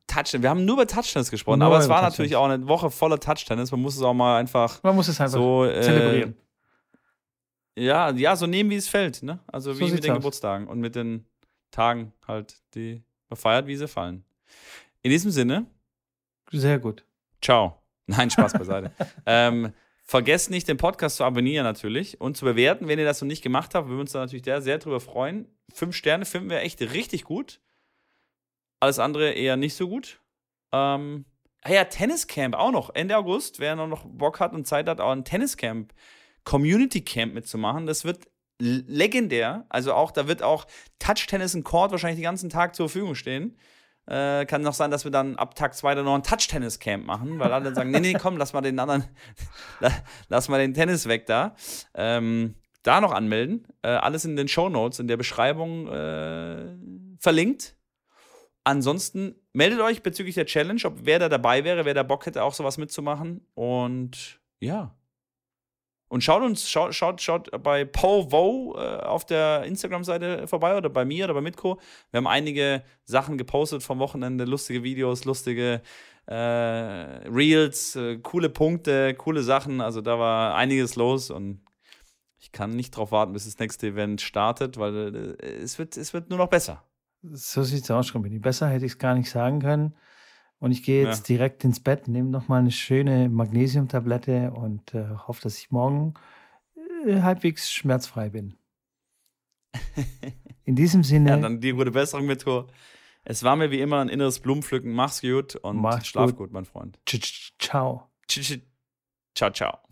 Speaker 1: Touchtennis. Wir haben nur über Touchtennis gesprochen,
Speaker 2: Nur
Speaker 1: aber es war natürlich auch eine Woche voller Touchtennis. Man muss es auch mal einfach
Speaker 2: Man muss es einfach
Speaker 1: so äh,
Speaker 2: zelebrieren.
Speaker 1: Ja, ja, so nehmen, wie es fällt. Ne? Also
Speaker 2: So
Speaker 1: wie mit den
Speaker 2: aus.
Speaker 1: Geburtstagen und mit den Tagen halt, die man feiert, wie sie fallen. In diesem Sinne,
Speaker 2: Sehr gut.
Speaker 1: ciao. Nein, Spaß beiseite. ähm, vergesst nicht, den Podcast zu abonnieren natürlich und zu bewerten, wenn ihr das noch nicht gemacht habt. Wir würden uns da natürlich sehr, sehr drüber freuen. Fünf Sterne finden wir echt richtig gut. Alles andere eher nicht so gut. Ähm, ah ja, Tenniscamp auch noch. Ende August, wer noch- Bock hat und Zeit hat, auch ein Tenniscamp, Community Camp mitzumachen. Das wird legendär. Also auch, da wird auch Touch-Tennis und Court wahrscheinlich den ganzen Tag zur Verfügung stehen. Äh, kann noch sein, dass wir dann ab Tag 2 dann noch ein Touch-Tennis-Camp machen, weil alle dann sagen, nee, nee, komm, lass mal den anderen, la- lass mal den Tennis weg da. Ähm, da noch anmelden. Äh, alles in den Show Notes, in der Beschreibung äh, verlinkt. Ansonsten meldet euch bezüglich der Challenge, ob wer da dabei wäre, wer da Bock hätte, auch sowas mitzumachen. Und ja. Und schaut uns, schaut, schaut, schaut bei Paul Vo äh, auf der Instagram-Seite vorbei oder bei mir oder bei Mitko. Wir haben einige Sachen gepostet vom Wochenende, lustige Videos, lustige äh, Reels, äh, coole Punkte, coole Sachen. Also da war einiges los und ich kann nicht drauf warten, bis das nächste Event startet, weil äh, es, wird, es wird nur noch besser.
Speaker 2: So sieht's aus, Schrambini. Besser hätte ich es gar nicht sagen können. Und ich gehe jetzt direkt ins Bett, nehme nochmal eine schöne Magnesiumtablette und äh, hoffe, dass ich morgen äh, halbwegs schmerzfrei bin. In diesem Sinne,
Speaker 1: Ja, dann die gute Besserung, Mitko. Es war mir wie immer ein inneres Blumenpflücken. Mach's gut und
Speaker 2: Mach's
Speaker 1: schlaf
Speaker 2: gut.
Speaker 1: gut, mein Freund.
Speaker 2: ciao.
Speaker 1: Ciao, ciao.